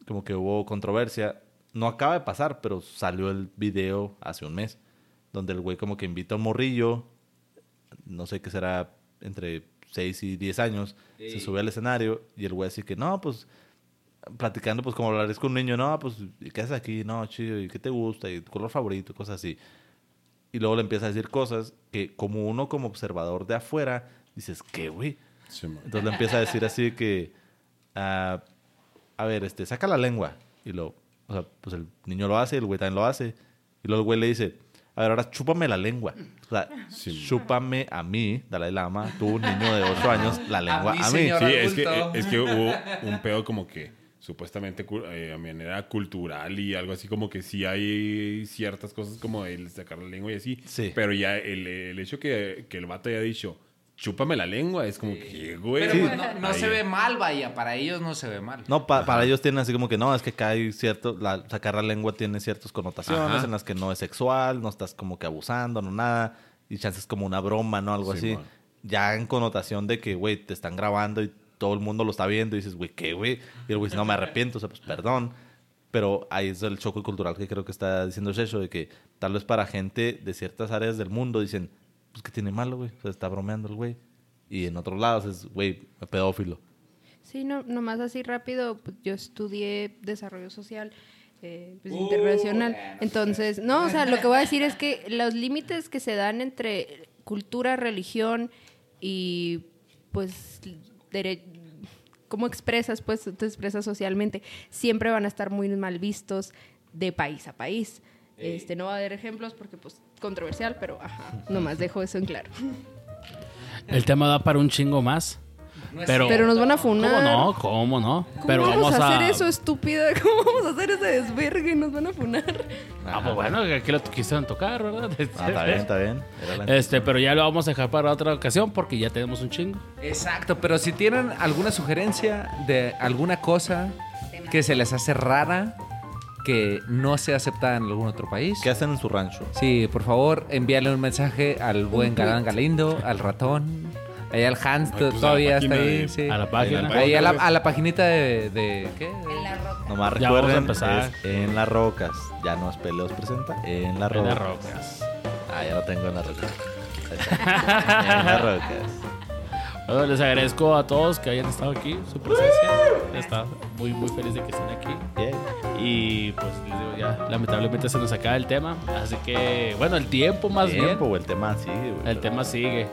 como que hubo controversia. No acaba de pasar, pero salió el video hace un mes, donde el güey como que invita a un morrillo, no sé qué será, entre 6 y 10 años, se sube al escenario y el güey así que, no, pues platicando, pues como hablarías con un niño, no, pues, ¿y ¿qué haces aquí? No, chido, ¿y qué te gusta? ¿Y tu color favorito? Cosas así. Y luego le empieza a decir cosas que como uno como observador de afuera, dices, ¿qué, güey? Sí. Entonces le empieza a decir así que, ah, a ver, este, saca la lengua. Y lo, o sea, pues el niño lo hace, el güey también lo hace. Y luego el güey le dice, a ver, ahora chúpame la lengua. O sea, chúpame a mí, Dalai Lama, tú, niño de 8 años, la lengua mí, a mí. señor. Sí, es que, es que hubo un pedo como que supuestamente eh, a manera cultural y algo así como que sí hay ciertas cosas como el sacar la lengua y así. Sí. Pero ya el, el hecho que, que el vato haya dicho, chúpame la lengua, es como que, güey. Pero pues, no, se ve mal, vaya. Para ellos no se ve mal. No, pa- para ellos tienen así como que no, es que acá hay cierto, la, sacar la lengua tiene ciertas connotaciones Ajá. en las que no es sexual, no estás como que abusando, no nada, y chances es como una broma, ¿no? Algo Sí, así. man. Ya en connotación de que, güey, te están grabando y todo el mundo lo está viendo y dices, güey, ¿qué, güey? Y el güey dice, no, me arrepiento, o sea, pues perdón. Pero ahí es el choque cultural que creo que está diciendo Shesho, de que tal vez para gente de ciertas áreas del mundo dicen, pues, ¿qué tiene malo, güey? O sea, está bromeando el güey. Y en otros lados es, güey, pedófilo. Sí, no, nomás así rápido, pues, yo estudié desarrollo social eh, pues, internacional. Entonces, no, o sea, lo que voy a decir es que los límites que se dan entre cultura, religión y pues dere- cómo expresas, pues te expresas socialmente, siempre van a estar muy mal vistos de país a país. Este, no va a haber ejemplos porque pues controversial, pero ajá, nomás dejo eso en claro. El tema da para un chingo más. Pero, Pero nos van a ¿Cómo funar. no? ¿Cómo no? ¿Cómo Pero vamos, vamos a hacer eso, estúpida? ¿Cómo vamos a hacer ese desvergue? Nos van a funar. Ah, pues bueno, que aquí lo quisieron tocar, ¿verdad? Ah, está bien, está bien. Este, pero ya lo vamos a dejar para otra ocasión porque ya tenemos un chingo. Exacto, pero si tienen alguna sugerencia de alguna cosa que se les hace rara, que no sea aceptada en algún otro país, ¿Qué hacen en su rancho? sí, por favor, envíale un mensaje al buen Galán Galindo, al ratón. Ahí al Hans Ay, pues, a todavía la está ahí, de- sí. A la página. Ahí a la, a la paginita de, de- ¿qué? Nomás Ya vamos a recuerden, empezar. es en las rocas. Ya no es Peleos presenta, en las En rocas. las rocas. Ah, ya lo tengo en las rocas. En las rocas. Bueno, les agradezco a todos que hayan estado aquí, su presencia. Está muy, muy feliz de que estén aquí. Yeah. Y pues les digo, ya lamentablemente se nos acaba el tema. Así que, bueno, el tiempo más Tiempo, bien. o el tema sigue, güey. El tema sigue.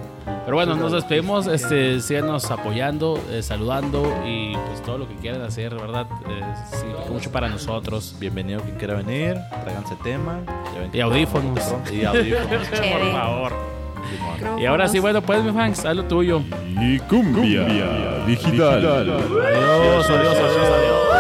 Pero bueno, nos despedimos. Este, síganos apoyando, eh, saludando y pues todo lo que quieran hacer, ¿verdad? Eh, significa mucho para nosotros. Bienvenido quien quiera venir. Tráiganse tema. Y audífonos. Y audífonos. Por favor. Y ahora sí, bueno, pues mi fans, haz lo tuyo. Y cumbia, digital. Adiós, adiós, adiós, adiós.